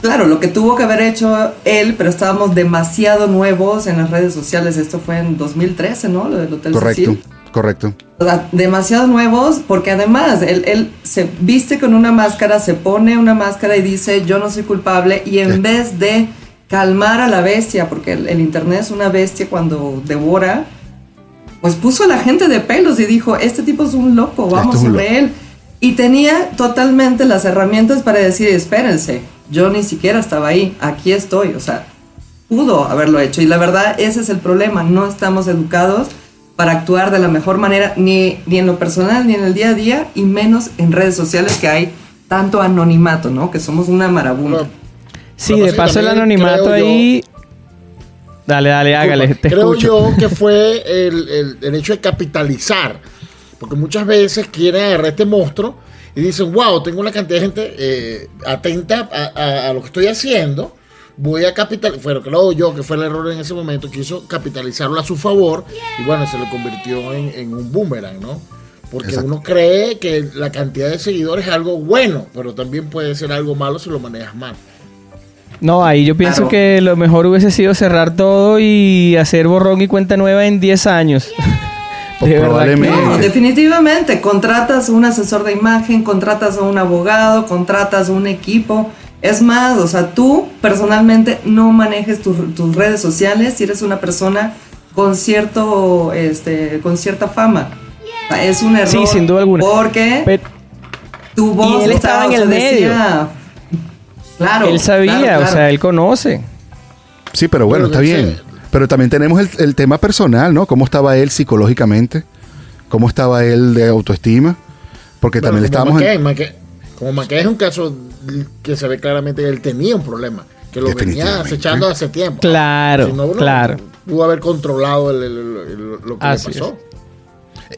[SPEAKER 2] claro, lo que tuvo que haber hecho él, pero estábamos demasiado nuevos en las redes sociales. Esto fue en 2013, ¿no? Lo del Hotel
[SPEAKER 1] Correcto,
[SPEAKER 2] Cecil.
[SPEAKER 1] Correcto.
[SPEAKER 2] Demasiado nuevos porque además él, él se viste con una máscara, se pone una máscara y dice yo no soy culpable y en
[SPEAKER 1] Sí.
[SPEAKER 2] vez de calmar a la bestia, porque el, el internet es una bestia cuando devora, pues puso a la gente de pelos y dijo, este tipo es un loco, vamos
[SPEAKER 1] Este es
[SPEAKER 2] sobre él. Y tenía totalmente las herramientas para decir, espérense, yo ni siquiera estaba ahí, aquí estoy, o sea, pudo haberlo hecho. Y la verdad, ese es el problema, no estamos educados para actuar de la mejor manera, ni, ni en lo personal, ni en el día a día, y menos en redes sociales que hay tanto anonimato, ¿no? Que somos una marabunta.
[SPEAKER 3] Sí, de paso el anonimato
[SPEAKER 4] yo-
[SPEAKER 3] ahí. Dale, dale, hágale, te
[SPEAKER 4] Creo
[SPEAKER 3] escucho.
[SPEAKER 4] yo que (laughs) fue el, el- el hecho de capitalizar. Porque muchas veces quieren agarrar este monstruo y dicen, wow, tengo una cantidad de gente eh, atenta a, a- a lo que estoy haciendo. Voy a capitalizar. Bueno, creo yo que fue el error en ese momento. Quiso capitalizarlo a su favor. Y bueno, se le convirtió en, en un boomerang, ¿no? Porque
[SPEAKER 1] Exacto.
[SPEAKER 4] uno cree que la cantidad de seguidores es algo bueno, pero también puede ser algo malo si lo manejas mal.
[SPEAKER 3] No, ahí yo pienso
[SPEAKER 2] Claro.
[SPEAKER 3] que lo mejor hubiese sido cerrar todo y hacer borrón y cuenta nueva en 10 años. (laughs) De verdad que-
[SPEAKER 1] probablemente.
[SPEAKER 2] No, definitivamente, contratas a un asesor de imagen, contratas a un abogado, contratas a un equipo. Es más, o sea, tú personalmente no manejes tus- tus redes sociales si eres una persona con cierto, este, con cierta fama. O sea, Es un error.
[SPEAKER 3] Sí, sin duda alguna.
[SPEAKER 2] Porque
[SPEAKER 3] Pero
[SPEAKER 2] tu voz
[SPEAKER 3] él estaba en
[SPEAKER 2] o sea,
[SPEAKER 3] el medio.
[SPEAKER 2] decía- Claro.
[SPEAKER 3] él sabía,
[SPEAKER 2] claro,
[SPEAKER 3] o sea, él conoce.
[SPEAKER 1] Sí, pero bueno, está bien. Pero también tenemos el, el tema personal, ¿no? ¿Cómo estaba él psicológicamente? ¿Cómo estaba él de autoestima? Porque
[SPEAKER 4] Bueno,
[SPEAKER 1] también le
[SPEAKER 4] como
[SPEAKER 1] estábamos... en-
[SPEAKER 4] como McKay es un caso que se ve claramente que él tenía un problema, que lo venía acechando hace tiempo.
[SPEAKER 3] Claro,
[SPEAKER 4] Si no, uno
[SPEAKER 3] claro.
[SPEAKER 4] Pudo haber controlado el- el- el- lo que
[SPEAKER 3] Así
[SPEAKER 4] le pasó.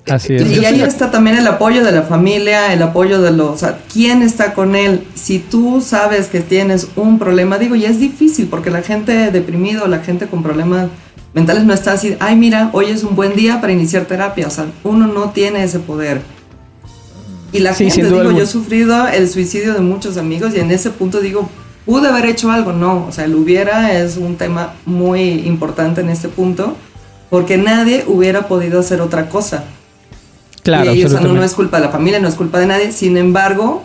[SPEAKER 3] Así es.
[SPEAKER 2] Y ahí está también el apoyo de la familia, el apoyo de los... O sea, ¿quién está con él? Si tú sabes que tienes un problema, digo, y es difícil porque la gente deprimido, la gente con problemas mentales no está así, ay, mira, hoy es un buen día para iniciar terapia. O sea, uno no tiene ese poder. Y la
[SPEAKER 3] Sí,
[SPEAKER 2] gente, digo, yo he sufrido el suicidio de muchos amigos y en ese punto digo, pude haber hecho algo, no. O sea, el hubiera es un tema muy importante en este punto porque nadie hubiera podido hacer otra cosa.
[SPEAKER 3] Claro,
[SPEAKER 2] y, o sea, no, no es culpa de la familia, no es culpa de nadie. Sin embargo,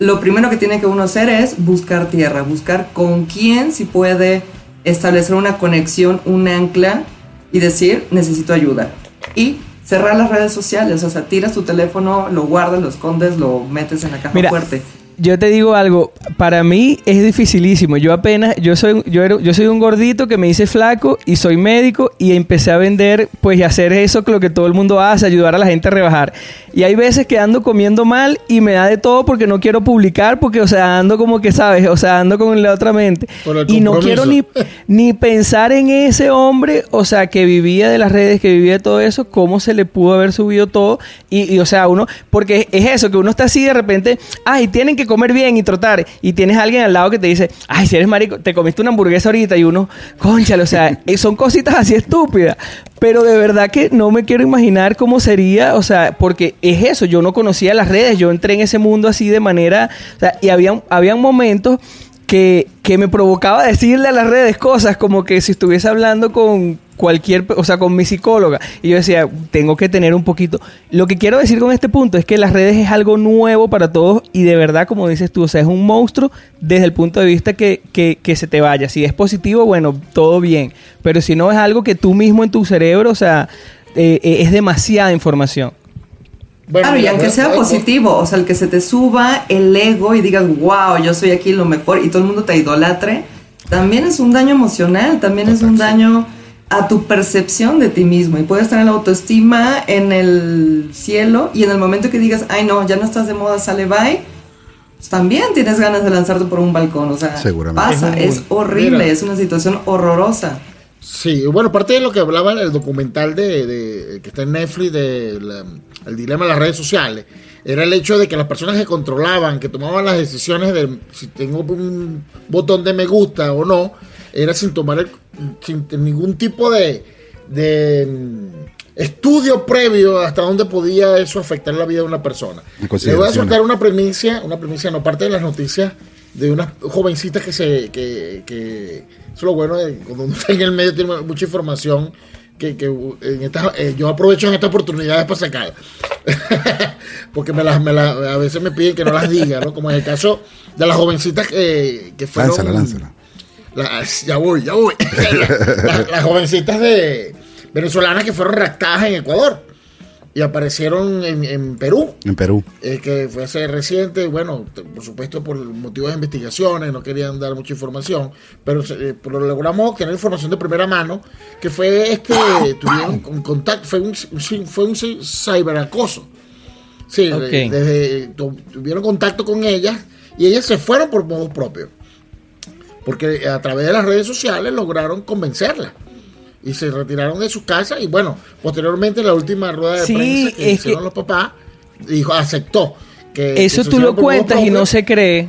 [SPEAKER 2] lo primero que tiene que uno hacer es buscar tierra, buscar con quién si puede establecer una conexión, un ancla y decir, necesito ayuda. Y cerrar las redes sociales, o sea, tiras tu teléfono, lo guardas, lo escondes, lo metes en la caja
[SPEAKER 3] Mira,
[SPEAKER 2] fuerte.
[SPEAKER 3] Yo te digo algo, para mí es dificilísimo. Yo apenas, yo soy, yo, era- yo soy un gordito que me hice flaco y soy médico y empecé a vender, pues y hacer eso que lo que todo el mundo hace, ayudar a la gente a rebajar. Y hay veces que ando comiendo mal y me da de todo porque no quiero publicar, porque, o sea, ando como que, ¿sabes? O sea, ando con la otra mente. Y no quiero ni, (laughs) ni pensar en ese hombre, o sea, que vivía de las redes, que vivía de todo eso, cómo se le pudo haber subido todo. Y, y, o sea, uno, porque es eso, que uno está así de repente, ay, tienen que comer bien y trotar. Y tienes a alguien al lado que te dice, ay, si eres marico, te comiste una hamburguesa ahorita. Y uno, conchale, o sea, (laughs) son cositas así estúpidas. Pero de verdad que no me quiero imaginar cómo sería, o sea, porque es eso, yo no conocía las redes, yo entré en ese mundo así de manera, o sea, y había, habían momentos que, que me provocaba decirle a las redes cosas como que si estuviese hablando con cualquier, o sea, con mi psicóloga. Y yo decía, tengo que tener un poquito. Lo que quiero decir con este punto es que las redes es algo nuevo para todos y de verdad, como dices tú, o sea, es un monstruo desde el punto de vista que, que, que se te vaya. Si es positivo, bueno, todo bien. Pero si no es algo que tú mismo en tu cerebro, o sea, eh, eh, es demasiada información.
[SPEAKER 4] Bueno,
[SPEAKER 2] claro, y aunque sea positivo, o sea, el que se te suba el ego y digas, wow, yo soy aquí lo mejor y todo el mundo te idolatre, también es un daño emocional, también es un daño a tu percepción de ti mismo y puedes tener la autoestima en el cielo y en el momento que digas, ay no, ya no estás de moda, sale bye, pues también tienes ganas de lanzarte por un balcón, o sea,
[SPEAKER 1] Seguramente.
[SPEAKER 2] pasa,
[SPEAKER 3] Es
[SPEAKER 2] horrible,
[SPEAKER 4] Mira.
[SPEAKER 2] es una situación horrorosa.
[SPEAKER 4] Sí, bueno, parte de lo que hablaba en el documental de, de- que está en Netflix de la- el dilema de las redes sociales, era el hecho de que las personas que controlaban, que tomaban las decisiones de si tengo un botón de me gusta o no, era sin tomar el- sin ningún tipo de, de mm, estudio previo hasta dónde podía eso afectar la vida de una persona. Le voy a soltar una premisa, una premisa no parte de las noticias de unas jovencitas que se que, que eso es lo bueno de cuando uno (laughs) está en el medio tiene mucha información que, que en esta- eh, yo aprovecho en estas oportunidades para sacar (laughs) porque me las, me las- a veces me piden que no las diga ¿no? como en el caso de las jovencitas que, que fueron
[SPEAKER 1] Lánzala, lánzala.
[SPEAKER 4] Las- ya voy, ya voy. (laughs) las, las jovencitas de venezolanas que fueron raptadas en Ecuador y aparecieron en, en Perú,
[SPEAKER 1] En Perú.
[SPEAKER 4] eh, que fue hace reciente, bueno, por supuesto por motivos de investigaciones, no querían dar mucha información, pero, se- eh, pero logramos obtener información de primera mano, que fue este, (coughs) tuvieron un contacto, fue un, fue un ciberacoso. Sí, desde, tu- tuvieron contacto con ellas y ellas se fueron por modos propios. Porque a través de las redes sociales lograron convencerla. Y se retiraron de sus casas. Y bueno, posteriormente en la última rueda de
[SPEAKER 3] Sí,
[SPEAKER 4] prensa que hicieron
[SPEAKER 3] que-
[SPEAKER 4] los papás, dijo, aceptó. Que, que
[SPEAKER 3] Eso tú lo cuentas y no se cree.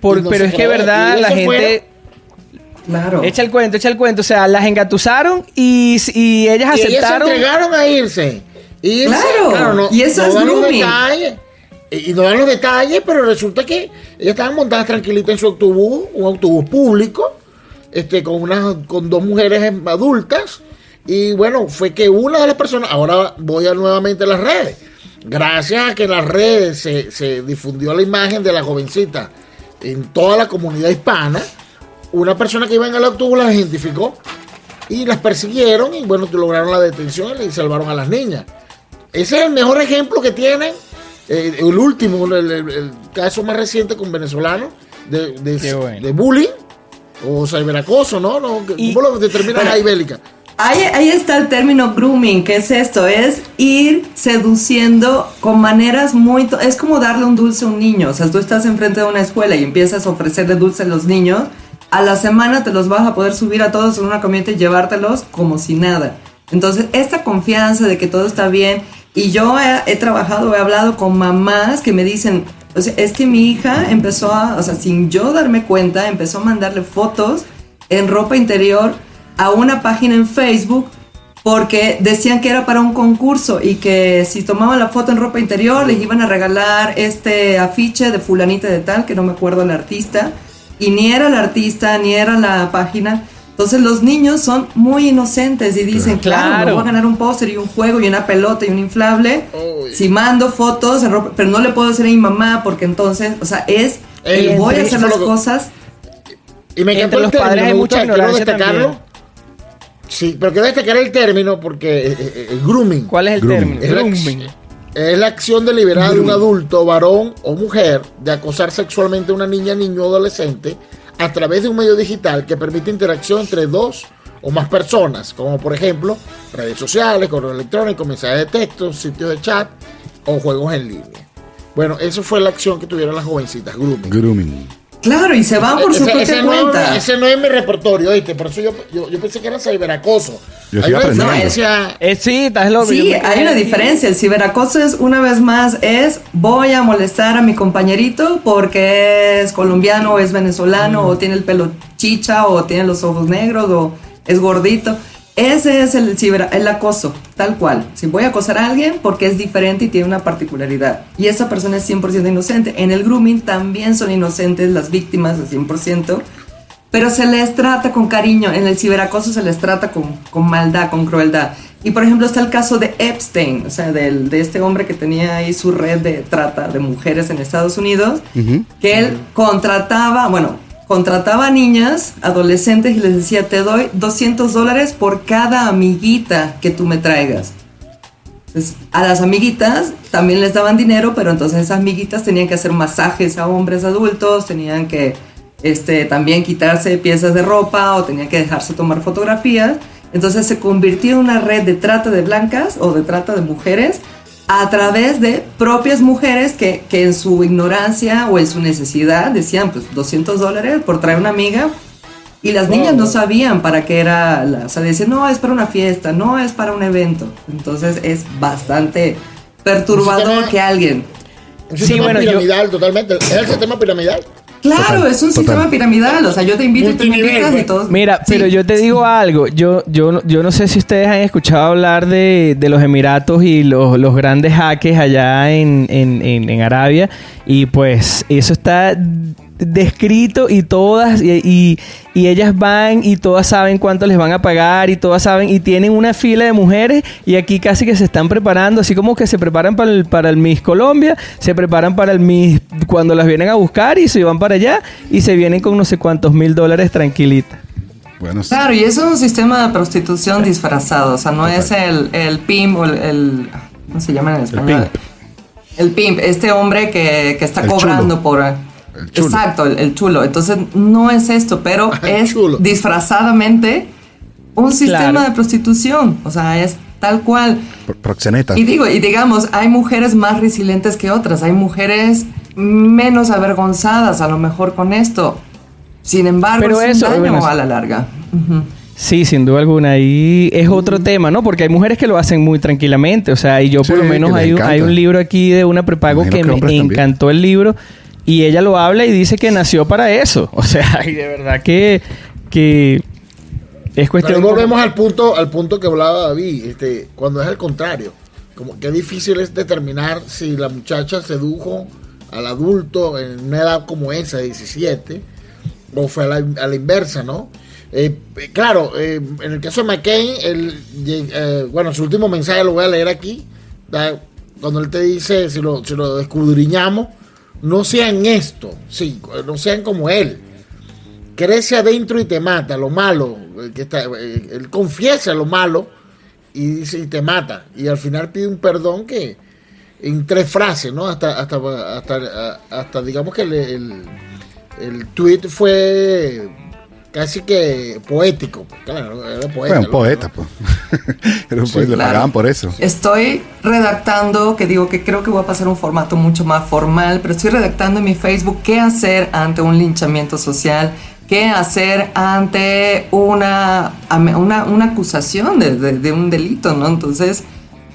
[SPEAKER 3] Por-
[SPEAKER 4] no
[SPEAKER 3] pero
[SPEAKER 4] se
[SPEAKER 3] es que
[SPEAKER 4] cree.
[SPEAKER 3] verdad,
[SPEAKER 4] Y
[SPEAKER 3] la gente...
[SPEAKER 2] Claro.
[SPEAKER 3] Echa el cuento, echa el cuento. O sea, las engatusaron y, y ellas
[SPEAKER 4] Y ellas se
[SPEAKER 3] aceptaron.
[SPEAKER 4] entregaron a irse. Y irse,
[SPEAKER 2] Claro, y eso es
[SPEAKER 4] dan los
[SPEAKER 2] grooming.
[SPEAKER 4] detalles. Y y no dan los detalles, pero resulta que ellas estaban montadas tranquilitas en su autobús, un autobús público, este, con unas, con dos mujeres adultas. Y bueno, fue que una de las personas, ahora voy a nuevamente a las redes. Gracias a que en las redes se, se difundió la imagen de la jovencita en toda la comunidad hispana, una persona que iba en el autobús las identificó y las persiguieron y bueno, lograron la detención y salvaron a las niñas. Ese es el mejor ejemplo que tienen, eh, el último, el, el- el caso más reciente con venezolanos de, de,
[SPEAKER 3] bueno.
[SPEAKER 4] de bullying o ciberacoso, ¿no? no
[SPEAKER 3] Y-
[SPEAKER 4] ¿Cómo lo determinan ahí, Bélica?
[SPEAKER 2] Ahí, ahí está el término grooming, que es esto, es ir seduciendo con maneras muy... to- Es como darle un dulce a un niño, o sea, tú estás enfrente de una escuela y empiezas a ofrecerle dulce a los niños, a la semana te los vas a poder subir a todos en una camioneta y llevártelos como si nada. Entonces, esta confianza de que todo está bien, y yo he, trabajado, he hablado con mamás que me dicen, o sea, es que mi hija empezó a, o sea, sin yo darme cuenta, empezó a mandarle fotos en ropa interior a una página en Facebook porque decían que era para un concurso y que si tomaban la foto en ropa interior les iban a regalar este afiche de fulanita de tal, que no me acuerdo el artista, y ni era el artista, ni era la página. Entonces los niños son muy inocentes y dicen, claro, me
[SPEAKER 3] Claro.
[SPEAKER 2] voy a ganar un póster y un juego y una pelota y un inflable.
[SPEAKER 4] Uy.
[SPEAKER 2] Si mando fotos pero no le puedo decir a mi mamá porque entonces, o sea, es,
[SPEAKER 4] El-
[SPEAKER 2] el voy a hacer las cosas
[SPEAKER 4] Y me
[SPEAKER 3] Entre
[SPEAKER 4] encantó el
[SPEAKER 3] los
[SPEAKER 4] término,
[SPEAKER 3] padres hay
[SPEAKER 4] me
[SPEAKER 3] mucha ignorancia
[SPEAKER 4] destacarlo.
[SPEAKER 3] también.
[SPEAKER 4] Sí, pero quiero destacar el término porque eh, eh, el grooming
[SPEAKER 3] ¿Cuál es el
[SPEAKER 1] Grooming.
[SPEAKER 3] término?
[SPEAKER 4] Es la,
[SPEAKER 3] Grooming.
[SPEAKER 4] es la acción deliberada de un adulto, varón o mujer, de acosar sexualmente a una niña, niño o adolescente a través de un medio digital que permite interacción entre dos o más personas, como por ejemplo redes sociales, correo electrónico, mensajes de texto, sitios de chat o juegos en línea. Bueno, eso fue la acción que tuvieron las jovencitas, grooming.
[SPEAKER 1] Grooming.
[SPEAKER 2] Claro, y se van por su
[SPEAKER 4] Ese-
[SPEAKER 2] propia
[SPEAKER 4] ese no es-
[SPEAKER 2] cuenta.
[SPEAKER 4] ese no es mi repertorio, ¿oíste? Por eso yo, yo, yo pensé que era ciberacoso.
[SPEAKER 1] Yo
[SPEAKER 4] Hay una diferencia.
[SPEAKER 3] Eh, sí, estás loco.
[SPEAKER 2] Sí, hay una diferencia. El ciberacoso es, una vez más, es voy a molestar a mi compañerito porque es colombiano o es venezolano o tiene el pelo chicha o tiene los ojos negros o es gordito. Ese es el ciber, el acoso, tal cual. Si voy a acosar a alguien porque es diferente y tiene una particularidad. Y esa persona es 100% inocente. En el grooming también son inocentes las víctimas al 100%. Pero se les trata con cariño, en el ciberacoso se les trata con, con maldad, con crueldad. Y por ejemplo está el caso de Epstein, o sea, del, de este hombre que tenía ahí su red de trata de mujeres en Estados Unidos, que él contrataba, bueno, contrataba niñas, adolescentes y les decía, te doy 200 dólares por cada amiguita que tú me traigas. Entonces, a las amiguitas también les daban dinero, pero entonces esas amiguitas tenían que hacer masajes a hombres adultos, tenían que este, también quitarse piezas de ropa o tenían que dejarse tomar fotografías. Entonces se convirtió en una red de trata de blancas o de trata de mujeres a través de propias mujeres que, que en su ignorancia o en su necesidad decían, pues 200 dólares por traer una amiga. Y las niñas no sabían para qué era, la, o sea, decían, no, es para una fiesta, no, es para un evento. Entonces es bastante perturbador que alguien...
[SPEAKER 4] Un
[SPEAKER 3] Sí, bueno, yo-
[SPEAKER 4] piramidal, totalmente. Es el sistema piramidal.
[SPEAKER 2] Claro,
[SPEAKER 1] Total,
[SPEAKER 2] es un
[SPEAKER 1] total.
[SPEAKER 2] sistema piramidal, o sea, yo te invito y tú me invitas y todos...
[SPEAKER 3] Mira,
[SPEAKER 2] Sí.
[SPEAKER 3] pero yo te digo algo. Yo, yo, no- yo no sé si ustedes han escuchado hablar de, de los Emiratos y los, los grandes jaques allá en, en, en- en Arabia. Y pues eso está descrito y todas, y, y- y ellas van y todas saben cuánto les van a pagar y todas saben y tienen una fila de mujeres y aquí casi que se están preparando, así como que se preparan para el, para el Miss Colombia, se preparan para el Miss cuando las vienen a buscar y se van para allá y se vienen con no sé cuántos mil dólares tranquilitas.
[SPEAKER 1] Bueno, sí.
[SPEAKER 2] Claro, y eso es un sistema de prostitución disfrazado, o sea, no es el, el pimp o el, el- ¿Cómo se llama en español?
[SPEAKER 1] pimp.
[SPEAKER 2] El pimp, este hombre que, que está
[SPEAKER 1] El
[SPEAKER 2] cobrando
[SPEAKER 1] chulo.
[SPEAKER 2] por...
[SPEAKER 1] El chulo.
[SPEAKER 2] Exacto, el, el chulo. Entonces, no es esto, pero (laughs) es
[SPEAKER 4] chulo.
[SPEAKER 2] disfrazadamente un sistema
[SPEAKER 3] Claro.
[SPEAKER 2] de prostitución, o sea, es tal cual.
[SPEAKER 1] Pro- Proxeneta.
[SPEAKER 2] Y digo, y digamos, hay mujeres más resilientes que otras, hay mujeres menos avergonzadas a lo mejor con esto. Sin embargo,
[SPEAKER 3] Pero
[SPEAKER 2] es
[SPEAKER 3] eso,
[SPEAKER 2] un daño
[SPEAKER 3] bueno,
[SPEAKER 2] a la larga.
[SPEAKER 3] Sí, sin duda alguna. Y es otro tema, ¿no? Porque hay mujeres que lo hacen muy tranquilamente. O sea, y yo por lo menos hay un,
[SPEAKER 1] encanta.
[SPEAKER 3] hay un libro aquí de una prepago
[SPEAKER 1] Imagino
[SPEAKER 3] que
[SPEAKER 1] que
[SPEAKER 3] me
[SPEAKER 1] también.
[SPEAKER 3] encantó el libro. Y ella lo habla y dice que nació para eso. (laughs) O sea, y de verdad que, que es
[SPEAKER 4] Pero
[SPEAKER 3] cuestión...
[SPEAKER 4] ahí volvemos al punto, al punto que hablaba David, este, cuando es al contrario. Como que difícil es determinar si la muchacha sedujo al adulto en una edad como esa, 17, o fue a la, a la inversa, ¿no? Eh, eh, claro, eh, en el caso de McCain, él, lleg- eh, bueno, su último mensaje lo voy a leer aquí. Cuando él te dice, si lo, si lo escudriñamos, no sean esto, sí, no sean como él crece adentro y te mata, lo malo, que eh, él confiesa lo malo y dice y te mata y al final pide un perdón que en tres frases, ¿no? Hasta hasta hasta, hasta digamos que el, el, el tweet fue casi que poético, pues, claro, era poeta.
[SPEAKER 1] Bueno, un
[SPEAKER 4] ¿no?
[SPEAKER 1] poeta, pues. (laughs) Era un
[SPEAKER 4] Sí,
[SPEAKER 1] poeta, le pagaban por eso.
[SPEAKER 2] Estoy redactando, que digo que creo que voy a pasar un formato mucho más formal, pero estoy redactando en mi Facebook qué hacer ante un linchamiento social, qué hacer ante una, una, una acusación de, de- de un delito, ¿no? Entonces,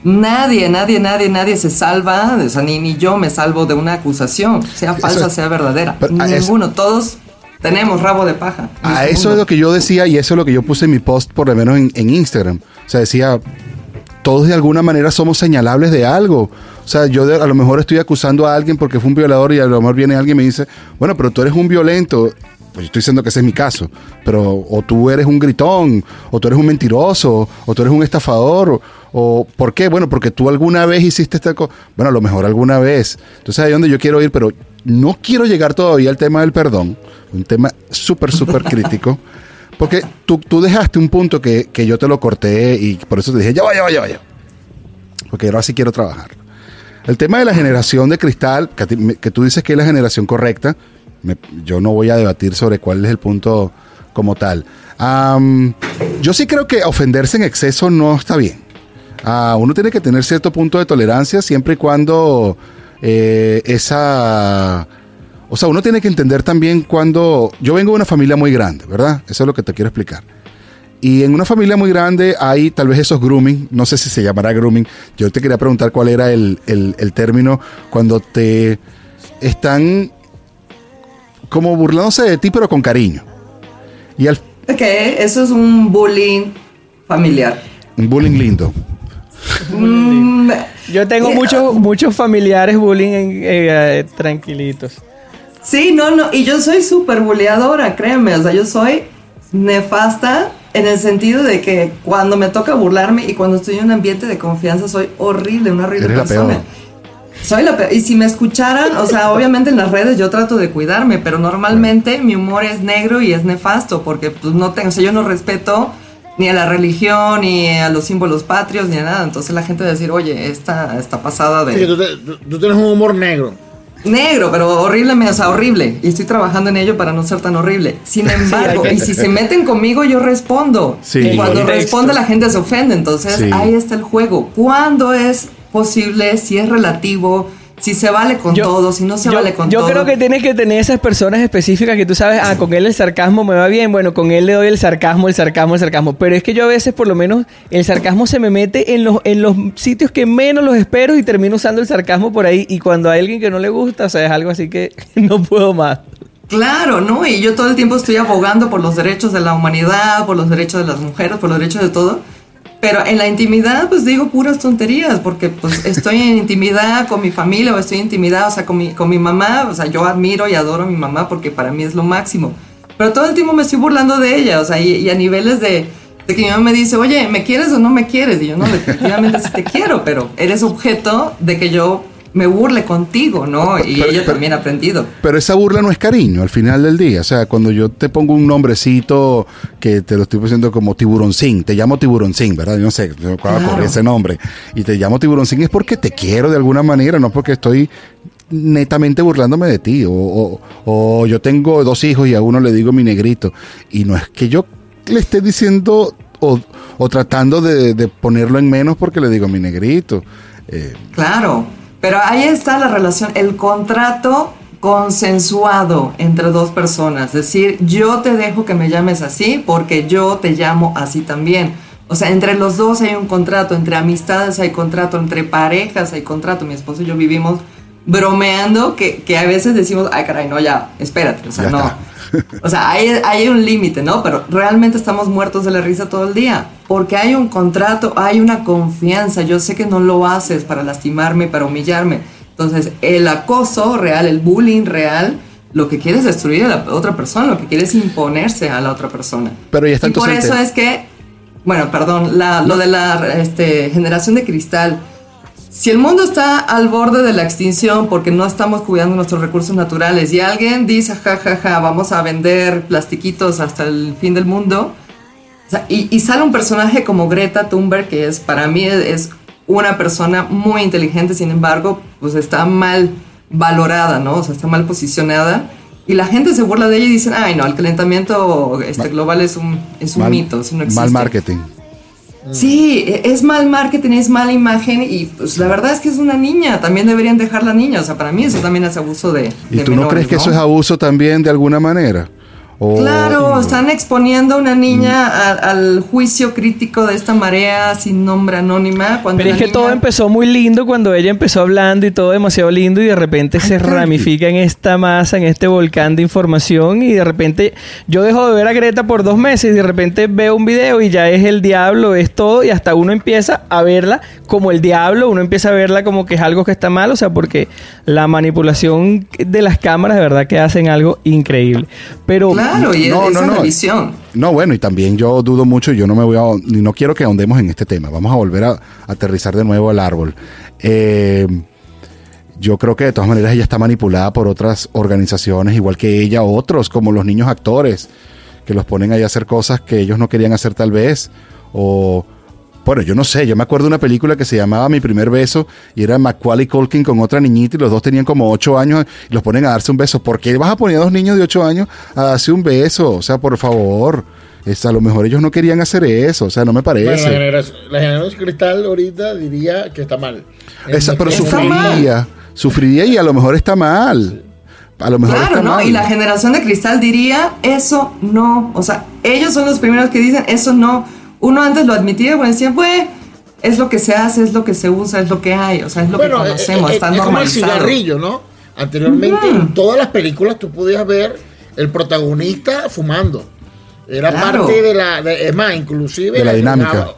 [SPEAKER 2] nadie, nadie, nadie, nadie se salva, o sea, ni, ni yo me salvo de una acusación, sea falsa,
[SPEAKER 1] es-
[SPEAKER 2] sea verdadera.
[SPEAKER 1] pero a eso-
[SPEAKER 2] Ninguno, todos tenemos rabo de paja. en
[SPEAKER 1] A
[SPEAKER 2] este
[SPEAKER 1] eso es lo que yo decía y eso es lo que yo puse en mi post, por lo menos en, en Instagram. O sea, decía, todos de alguna manera somos señalables de algo. O sea, yo de- a lo mejor estoy acusando a alguien porque fue un violador y a lo mejor viene alguien y me dice, bueno, pero tú eres un violento. Pues yo estoy diciendo que ese es mi caso. Pero o tú eres un gritón, o tú eres un mentiroso, o tú eres un estafador. O, o- ¿Por qué? Bueno, porque tú alguna vez hiciste esta cosa. Bueno, a lo mejor alguna vez. Entonces ahí es donde yo quiero ir, pero no quiero llegar todavía al tema del perdón. Un tema súper, súper (laughs) crítico. Porque tú, tú dejaste un punto que, que yo te lo corté y por eso te dije, ya vaya, vaya, vaya. Porque ahora sí quiero trabajar. El tema de la generación de cristal, que, ti- que tú dices que es la generación correcta, me- yo no voy a debatir sobre cuál es el punto como tal. Am, yo sí creo que ofenderse en exceso no está bien. Ah, uno tiene que tener cierto punto de tolerancia siempre y cuando eh, esa... O sea, uno tiene que entender también cuando... Yo vengo de una familia muy grande, ¿verdad? Eso es lo que te quiero explicar. Y en una familia muy grande hay tal vez esos grooming, no sé si se llamará grooming. Yo te quería preguntar cuál era el, el- el término cuando te están como burlándose de ti, pero con cariño. Y al,
[SPEAKER 2] Ok, eso es un bullying familiar.
[SPEAKER 1] un bullying lindo.
[SPEAKER 2] Mm,
[SPEAKER 3] Yo tengo
[SPEAKER 2] eh,
[SPEAKER 3] muchos muchos familiares bullying en- eh, tranquilitos.
[SPEAKER 2] Sí, no, no, y yo soy súper buleadora, créeme, o sea, yo soy nefasta en el sentido de que cuando me toca burlarme y cuando estoy en un ambiente de confianza soy horrible, una horrible
[SPEAKER 1] Eres la
[SPEAKER 2] persona.
[SPEAKER 1] peor.
[SPEAKER 2] Soy la peor. Y si me escucharan, o sea, obviamente en las redes yo trato de cuidarme, pero normalmente mi humor es negro y es nefasto porque pues no tengo, o sea, yo no respeto ni a la religión, ni a los símbolos patrios, ni a nada. Entonces la gente va a decir, oye, esta está pasada de...
[SPEAKER 4] Sí, tú, te- tú- tú tienes un humor negro.
[SPEAKER 2] Negro, pero horrible, o sea, horrible. Y estoy trabajando en ello para no ser tan horrible. Sin (laughs) embargo, y si se meten conmigo, yo respondo.
[SPEAKER 1] Sí.
[SPEAKER 2] Y cuando responde, la gente se ofende. Entonces,
[SPEAKER 1] Sí.
[SPEAKER 2] ahí está el juego. ¿Cuándo es posible? Si es relativo, si se vale con
[SPEAKER 3] Yo-
[SPEAKER 2] todo, si no se
[SPEAKER 3] yo,
[SPEAKER 2] vale con
[SPEAKER 3] yo
[SPEAKER 2] todo.
[SPEAKER 3] creo que tienes que tener esas personas específicas que tú sabes, ah, con él el sarcasmo me va bien, bueno, con él le doy el sarcasmo, el sarcasmo, el sarcasmo. Pero es que yo a veces, por lo menos, el sarcasmo se me mete en los, en los sitios que menos los espero y termino usando el sarcasmo por ahí. Y cuando hay alguien que no le gusta, o sea, es algo así que (laughs) no puedo más.
[SPEAKER 2] Claro, ¿no? Y yo todo el tiempo estoy abogando por los derechos de la humanidad, por los derechos de las mujeres, por los derechos de todo. Pero en la intimidad, pues digo puras tonterías, porque pues estoy en intimidad con mi familia o estoy en intimidad, o sea, con mi, con mi mamá. O sea, yo admiro y adoro a mi mamá porque para mí es lo máximo. Pero todo el tiempo me estoy burlando de ella, o sea, y, a niveles de, de que mi mamá me dice, oye, ¿me quieres o no me quieres? Y yo, no, definitivamente sí te quiero, pero eres objeto de que yo me burle contigo, ¿no? Y
[SPEAKER 1] Pero-
[SPEAKER 2] ella
[SPEAKER 1] pero-
[SPEAKER 2] también ha aprendido.
[SPEAKER 1] Pero esa burla no es cariño al final del día. O sea, cuando yo te pongo un nombrecito que te lo estoy poniendo como tiburoncín, te llamo tiburoncín, ¿verdad? Yo no sé cuál
[SPEAKER 2] Claro.
[SPEAKER 1] correr ese nombre. Y te llamo tiburoncín es porque te quiero de alguna manera, no porque estoy netamente burlándome de ti. O, o- o yo tengo dos hijos y a uno le digo mi negrito. Y no es que yo le esté diciendo o, o tratando de, de ponerlo en menos porque le digo mi negrito. Eh,
[SPEAKER 2] Claro, pero ahí está la relación, el contrato consensuado entre dos personas. Es decir, yo te dejo que me llames así porque yo te llamo así también. O sea, entre los dos hay un contrato, entre amistades hay contrato, entre parejas hay contrato. Mi esposo y yo vivimos bromeando que, que a veces decimos, ay caray, no, ya, espérate, o sea,
[SPEAKER 1] Ya
[SPEAKER 2] no.
[SPEAKER 1] está. (laughs)
[SPEAKER 2] O sea, hay, hay un límite, ¿no? Pero realmente estamos muertos de la risa todo el día. Porque hay un contrato, hay una confianza. Yo sé que no lo haces para lastimarme, para humillarme. Entonces, el acoso real, el bullying real, lo que quiere es destruir a la otra persona, lo que quiere es imponerse a la otra persona.
[SPEAKER 1] Pero ya está
[SPEAKER 2] y por eso es que, bueno, perdón, la- lo de la este, generación de cristal. Si el mundo está al borde de la extinción porque no estamos cuidando nuestros recursos naturales y alguien dice, ja, ja, ja, vamos a vender plastiquitos hasta el fin del mundo, o sea, y, y sale un personaje como Greta Thunberg, que es para mí es, una persona muy inteligente, sin embargo, pues está mal valorada, ¿no? O sea, está mal posicionada. Y la gente se burla de ella y dicen, ay, no, el calentamiento este, global es un, es un
[SPEAKER 1] mal-
[SPEAKER 2] mito, eso no existe.
[SPEAKER 1] mal marketing.
[SPEAKER 2] Sí, e- es mal marketing, es mala imagen y pues la verdad es que es una niña, también deberían dejar la niña, o sea, para mí eso también es abuso de...
[SPEAKER 1] ¿Y
[SPEAKER 2] de
[SPEAKER 1] tú no crees que eso es abuso también de alguna manera? O-
[SPEAKER 2] Claro, están exponiendo a una niña a- al juicio crítico de esta marea sin nombre anónima. Cuando
[SPEAKER 3] Pero es que
[SPEAKER 2] niña-
[SPEAKER 3] todo empezó muy lindo cuando ella empezó hablando y todo demasiado lindo y de repente se ramifica en esta masa, en este volcán de información y de repente yo dejo de ver a Greta por dos meses y de repente veo un video y ya es el diablo, es todo y hasta uno empieza a verla como el diablo, uno empieza a verla como que es algo que está mal, o sea, porque la manipulación de las cámaras de verdad que hacen algo increíble. Pero
[SPEAKER 2] Claro, y
[SPEAKER 1] No,
[SPEAKER 2] es,
[SPEAKER 1] no,
[SPEAKER 2] es
[SPEAKER 1] no.
[SPEAKER 2] la visión.
[SPEAKER 1] No, bueno, y también yo dudo mucho, yo no me voy a, no quiero que ahondemos en este tema. Vamos a volver a, aterrizar de nuevo al árbol. Eh, yo creo que de todas maneras ella está manipulada por otras organizaciones, igual que ella, otros, como los niños actores, que los ponen ahí a hacer cosas que ellos no querían hacer tal vez. O, bueno, yo no sé, yo me acuerdo de una película que se llamaba Mi primer beso y era Macaulay Culkin con otra niñita y los dos tenían como ocho años y los ponen a darse un beso. ¿Por qué vas a poner a dos niños de ocho años a darse un beso? O sea, por favor. Es, a lo mejor ellos no querían hacer eso, o sea, no me
[SPEAKER 4] Bueno, la,
[SPEAKER 1] parece.
[SPEAKER 4] generación, la generación cristal ahorita diría que está mal.
[SPEAKER 1] Esa- pero sufriría, sufriría y a lo mejor está mal. A lo mejor
[SPEAKER 2] Claro,
[SPEAKER 1] está
[SPEAKER 2] ¿no?
[SPEAKER 1] mal.
[SPEAKER 2] Y la generación de cristal diría, eso no. O sea, ellos son los primeros que dicen, eso no. Uno antes lo admitía, bueno, decía, pues, es lo que se hace, es lo que se usa, es lo que hay, o sea, es lo que
[SPEAKER 4] Bueno, eh,
[SPEAKER 2] conocemos,
[SPEAKER 4] eh,
[SPEAKER 2] está
[SPEAKER 4] es como el
[SPEAKER 2] normalizado.
[SPEAKER 4] cigarrillo, ¿no? Anteriormente en todas las películas tú podías ver el protagonista fumando. Era
[SPEAKER 2] Claro.
[SPEAKER 4] parte de la, de- es más, inclusive
[SPEAKER 1] De la dinámica.
[SPEAKER 4] agregaba-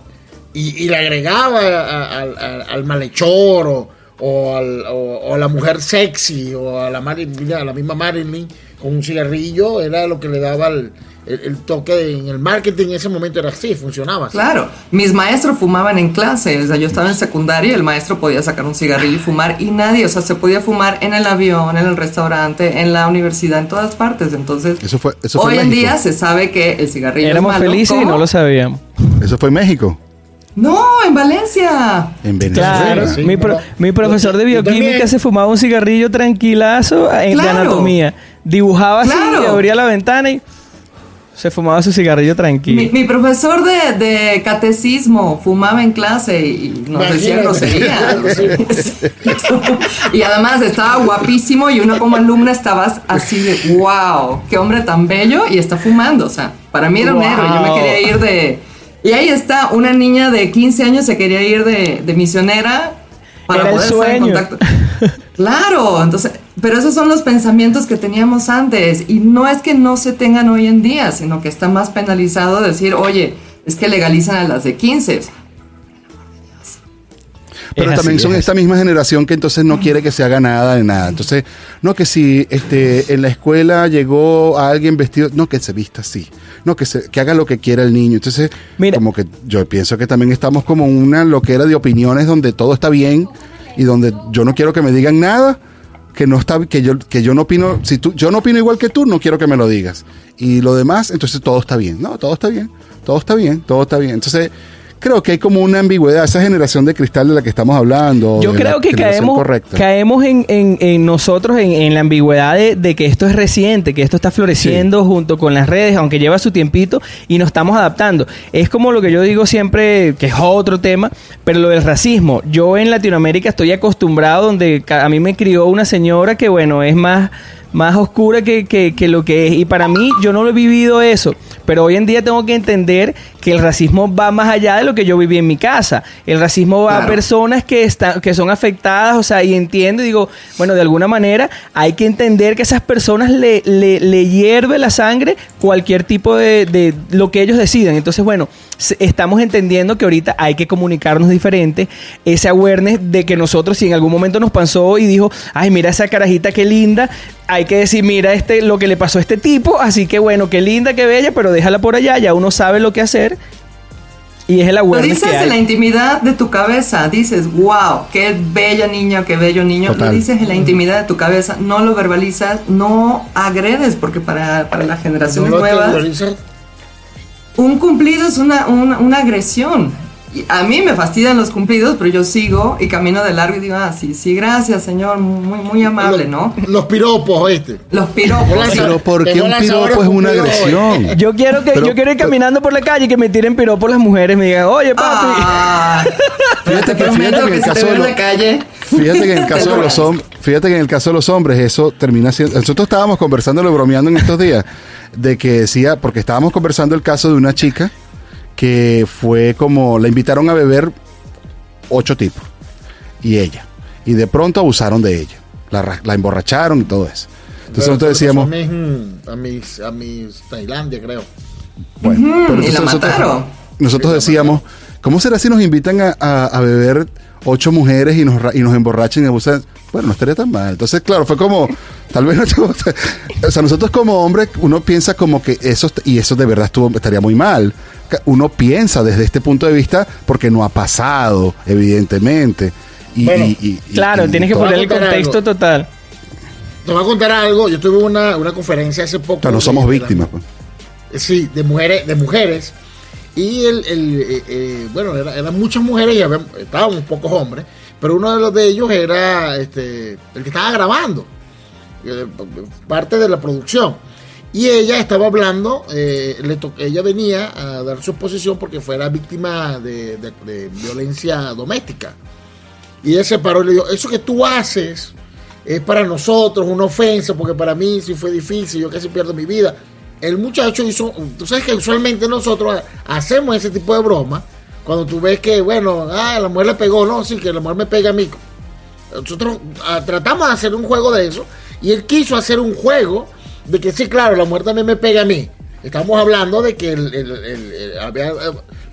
[SPEAKER 4] y, y le agregaba a- a- al- al malhechor o, o, al- o- o a la mujer sexy o a la, Marilyn, a la misma Marilyn con un cigarrillo, era lo que le daba el, el, el toque en el marketing en ese momento era así, funcionaba. así.
[SPEAKER 2] Claro, mis maestros fumaban en clase, o sea, yo estaba en secundaria y el maestro podía sacar un cigarrillo y fumar y nadie, o sea, se podía fumar en el avión, en el restaurante, en la universidad, en todas partes. Entonces,
[SPEAKER 1] Eso fue, eso fue
[SPEAKER 2] hoy en día se sabe que el cigarrillo
[SPEAKER 3] Éramos
[SPEAKER 2] es malo.
[SPEAKER 3] felices y no lo sabíamos.
[SPEAKER 1] Eso fue en México.
[SPEAKER 2] No, en Valencia.
[SPEAKER 1] En Venezuela.
[SPEAKER 3] Claro,
[SPEAKER 4] sí,
[SPEAKER 3] mi, pro- mi profesor de bioquímica se fumaba un cigarrillo tranquilazo en, de
[SPEAKER 2] Claro.
[SPEAKER 3] anatomía. Dibujaba así, y abría la ventana y se fumaba su cigarrillo tranquilo.
[SPEAKER 2] Mi, mi profesor de, de catecismo fumaba en clase y nos decía groserías. (laughs) (laughs) y además estaba guapísimo y uno como alumna estabas así de wow, qué hombre tan bello y está fumando. O sea, para mí era un
[SPEAKER 3] Wow.
[SPEAKER 2] héroe. Yo me quería ir de. Y ahí está, una niña de 15 años se quería ir de, de misionera para
[SPEAKER 3] Era el
[SPEAKER 2] poder estar en
[SPEAKER 3] sueño.
[SPEAKER 2] contacto. (laughs) Claro, entonces, pero esos son los pensamientos que teníamos antes y no es que no se tengan hoy en día, sino que está más penalizado decir, oye, es que legalizan a las de 15.
[SPEAKER 1] Pero
[SPEAKER 3] Es
[SPEAKER 1] también
[SPEAKER 3] así,
[SPEAKER 1] son
[SPEAKER 3] es
[SPEAKER 1] esta misma generación que entonces no quiere que se haga nada de nada. Entonces, no que si este en la escuela llegó a alguien vestido, no que se vista así, no que se, que haga lo que quiera el niño. Entonces,
[SPEAKER 3] Mira.
[SPEAKER 1] como que yo pienso que también estamos como una loquera de opiniones donde todo está bien y donde yo no quiero que me digan nada que no está que yo que yo no opino si tú yo no opino igual que tú no quiero que me lo digas. Y lo demás entonces todo está bien no todo está bien todo está bien todo está bien. Entonces creo que hay como una ambigüedad esa generación de cristal de la que estamos hablando
[SPEAKER 3] Yo creo que caemos,
[SPEAKER 1] correcta.
[SPEAKER 3] caemos en, en- en nosotros en, en la ambigüedad de, de que esto es reciente, que esto está floreciendo junto con las redes, aunque lleva su tiempito y nos estamos adaptando. Es como lo que yo digo siempre, que es otro tema, pero lo del racismo. Yo en Latinoamérica estoy acostumbrado donde a mí me crió una señora que, bueno, es más más oscura que, que- que lo que es. Y para mí, yo no lo he vivido eso. Pero hoy en día tengo que entender que el racismo va más allá de lo que yo viví en mi casa. El racismo va a personas que, están, que son afectadas, o sea, y entiendo y digo, bueno, de alguna manera hay que entender que a esas personas le, le, le hierve la sangre cualquier tipo de, de lo que ellos decidan. Entonces, bueno, estamos entendiendo que ahorita hay que comunicarnos diferente, ese awareness de que nosotros si en algún momento nos pasó y dijo, ay, mira esa carajita qué linda, hay que decir, mira este lo que le pasó a este tipo, así que bueno, qué linda, qué bella, pero déjala por allá, ya uno sabe lo que hacer. Y es el
[SPEAKER 2] Lo
[SPEAKER 3] awareness
[SPEAKER 2] dices
[SPEAKER 3] que
[SPEAKER 2] en la intimidad de tu cabeza, dices, wow, qué bella niña, qué bello niño.
[SPEAKER 1] Total.
[SPEAKER 2] Lo dices en la intimidad de tu cabeza, no lo verbalizas, no agredes, porque para, para las
[SPEAKER 4] No
[SPEAKER 2] generaciones
[SPEAKER 4] lo
[SPEAKER 2] nuevas,
[SPEAKER 4] exteriorizas.
[SPEAKER 2] Un cumplido es una, una, una agresión. Y a mí me fastidian los cumplidos, pero yo sigo y camino de largo y digo, ah, sí, sí, gracias, señor, muy, muy amable, ¿no?
[SPEAKER 4] Los piropos, este.
[SPEAKER 2] Los piropos.
[SPEAKER 1] Pero ¿por qué
[SPEAKER 4] Tengo
[SPEAKER 1] un piropo es una agresión?
[SPEAKER 3] Yo quiero que
[SPEAKER 1] Pero-
[SPEAKER 3] yo quiero ir caminando por la calle y que me tiren piropos las mujeres, me digan, oye papi.
[SPEAKER 2] Ah, (laughs)
[SPEAKER 1] Fíjate
[SPEAKER 2] te
[SPEAKER 1] que- fíjate que
[SPEAKER 2] que,
[SPEAKER 1] el
[SPEAKER 2] si
[SPEAKER 1] caso de
[SPEAKER 2] en la calle...
[SPEAKER 1] Fíjate que en el (laughs) caso de los hombres, fíjate que en el caso de los hombres eso termina siendo. Nosotros estábamos conversando, bromeando en estos días, de que decía, porque estábamos conversando el caso de una chica que fue como, la invitaron a beber ocho tipos y ella, y de pronto abusaron de ella, la, ra- la emborracharon y todo eso. Entonces
[SPEAKER 4] Pero
[SPEAKER 1] nosotros decíamos,
[SPEAKER 4] A mis, a mis, a mis Tailandia, creo.
[SPEAKER 1] Bueno, pero
[SPEAKER 2] y la
[SPEAKER 1] nosotros,
[SPEAKER 2] mataron.
[SPEAKER 1] nosotros decíamos, ¿cómo será si nos invitan a, a- a beber ocho mujeres y nos, y nos emborrachan y abusan? Bueno, no estaría tan mal. Entonces, claro, fue como, tal vez no. O sea, nosotros como hombres, uno piensa como que eso, y eso de verdad estuvo, estaría muy mal. Uno piensa desde este punto de vista porque no ha pasado, evidentemente. Y,
[SPEAKER 4] Bueno,
[SPEAKER 1] y- y- y-
[SPEAKER 3] Claro,
[SPEAKER 1] y
[SPEAKER 3] tienes que poner el contexto
[SPEAKER 4] algo.
[SPEAKER 3] total.
[SPEAKER 4] Te voy a contar algo. Yo tuve una, una conferencia hace poco.
[SPEAKER 1] O sea, no somos
[SPEAKER 4] de
[SPEAKER 1] víctimas.
[SPEAKER 4] las-
[SPEAKER 1] pues.
[SPEAKER 4] Sí, de mujeres, de mujeres. Y el, el, eh, eh, bueno, era- eran muchas mujeres y estábamos pocos hombres, pero uno de los de ellos era este, el que estaba grabando, eh, parte de la producción. Y ella estaba hablando, eh, le ella venía a dar su exposición porque fuera víctima de, de- de violencia doméstica. Y ella se paró y le dijo, eso que tú haces es para nosotros una ofensa, porque para mí sí fue difícil, yo casi pierdo mi vida. El muchacho hizo, tú sabes que usualmente nosotros ha- hacemos ese tipo de broma, cuando tú ves que, bueno, ah, la mujer le pegó, no, sí, que la mujer me pega a mí. Nosotros ah, tratamos de hacer un juego de eso, y él quiso hacer un juego de que sí, claro, la mujer también me pega a mí. Estamos hablando de que había eh,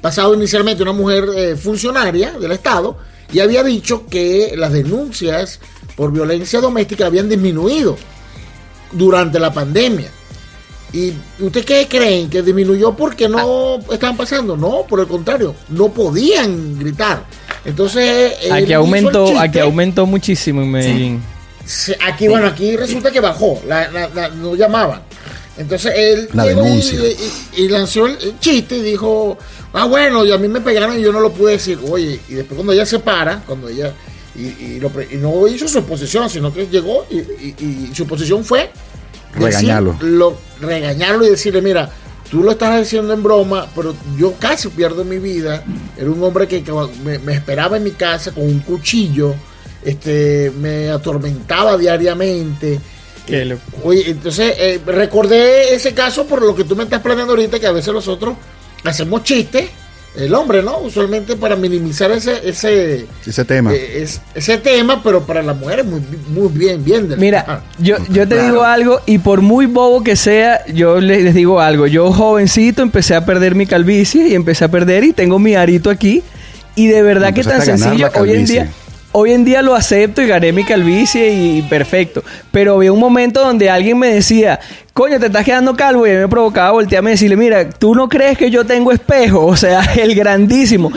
[SPEAKER 4] pasado inicialmente una mujer eh, funcionaria del Estado y había dicho que las denuncias por violencia doméstica habían disminuido durante la pandemia. ¿Y usted qué creen? ¿Que disminuyó porque no estaban pasando? No, por el contrario, no podían gritar. Entonces.
[SPEAKER 3] Aquí aumentó, aquí aumentó muchísimo en Medellín.
[SPEAKER 4] aquí, bueno, aquí resulta que bajó, no llamaban. Entonces él
[SPEAKER 1] la denuncia.
[SPEAKER 4] Y, lanzó el chiste y dijo, ah, bueno, y a mí me pegaron y yo no lo pude decir. Oye, y después cuando ella se para, cuando ella, y, no hizo su exposición, sino que llegó y, su posición fue
[SPEAKER 1] regañarlo.
[SPEAKER 4] lo, regañarlo y decirle, mira, tú lo estás haciendo en broma, pero yo casi pierdo mi vida. Era un hombre que, me, esperaba en mi casa con un cuchillo, este, me atormentaba diariamente. Oye, entonces eh, recordé ese caso por lo que tú me estás planeando ahorita, que a veces nosotros hacemos chistes el hombre, ¿no? Usualmente para minimizar ese ese,
[SPEAKER 1] ese tema.
[SPEAKER 4] Eh, ese tema, pero para las mujeres muy, muy bien, bien.
[SPEAKER 3] Mira, yo, yo te digo algo y por muy bobo que sea, yo les, digo algo. Yo jovencito empecé a perder mi calvicie y empecé a perder y tengo mi arito aquí. Y de verdad que tan sencillo hoy en día hoy en día lo acepto y gané mi calvicie y perfecto. Pero había un momento donde alguien me decía, coño, te estás quedando calvo y me provocaba voltearme y decirle, mira, tú no crees que yo tengo espejo, (laughs) o sea, el grandísimo.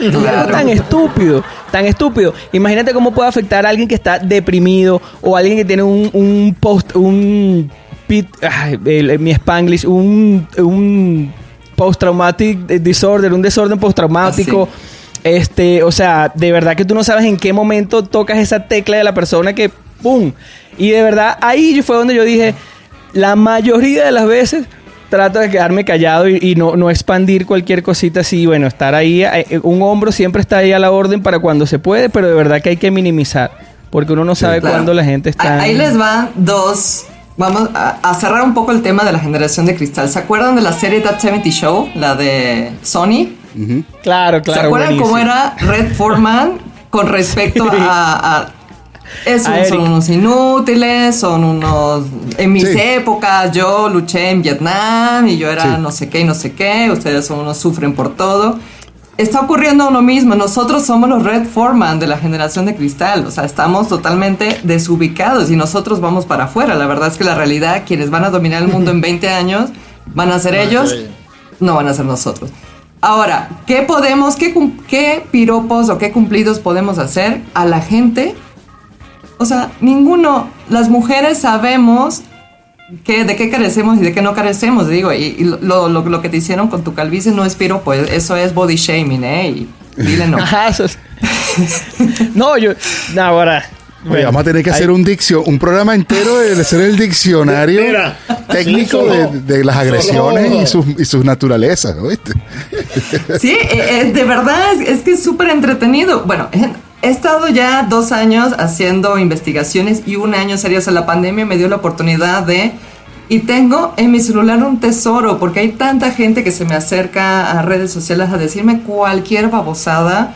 [SPEAKER 3] tan estúpido, tan estúpido. Imagínate cómo puede afectar a alguien que está deprimido o alguien que tiene un, un post, un pit, ay, mi spanglish, un, un post-traumatic disorder, un desorden postraumático. Ah, este, o sea, de verdad que tú no sabes en qué momento tocas esa tecla de la persona que ¡pum! Y de verdad ahí fue donde yo dije, la mayoría de las veces trato de quedarme callado y, no, no, expandir cualquier cosita así. Bueno, estar ahí, eh, un hombro siempre está ahí a la orden para cuando se puede, pero de verdad que hay que minimizar, porque uno no sabe cuándo la gente está...
[SPEAKER 2] Ahí les van dos... Vamos a, cerrar un poco el tema de la generación de cristal. ¿Se acuerdan de la serie That 70 Show? La de Sony.
[SPEAKER 3] Claro, claro.
[SPEAKER 2] ¿Se acuerdan cómo era Red Foreman con respecto a, son unos inútiles, son unos... En mis épocas yo luché en Vietnam y yo era no sé qué y no sé qué, ustedes son unos sufren por todo. Está ocurriendo lo mismo, nosotros somos los Red Foreman de la generación de cristal, o sea, estamos totalmente desubicados y nosotros vamos para afuera. La verdad es que la realidad, quienes van a dominar el mundo en (laughs) 20 años, van a ser ellos, no van a ser nosotros. Ahora, ¿qué podemos, qué, qué piropos o qué cumplidos podemos hacer a la gente? O sea, ninguno. Las mujeres sabemos que, de qué carecemos y de qué no carecemos, digo, y, lo, que te hicieron con tu calvicie no es piropo, eso es body shaming, ¿eh? Y dile no. (laughs)
[SPEAKER 3] no, yo, no,
[SPEAKER 1] vamos a tener que hacer un dicción, un programa entero de ser el diccionario técnico de, las agresiones y sus, y sus naturalezas, ¿viste?
[SPEAKER 2] Sí, eh, eh, de verdad es, que es súper entretenido. Bueno, he estado ya dos años haciendo investigaciones y un año serio. O sea, la pandemia me dio la oportunidad de... Y tengo en mi celular un tesoro, porque hay tanta gente que se me acerca a redes sociales a decirme cualquier babosada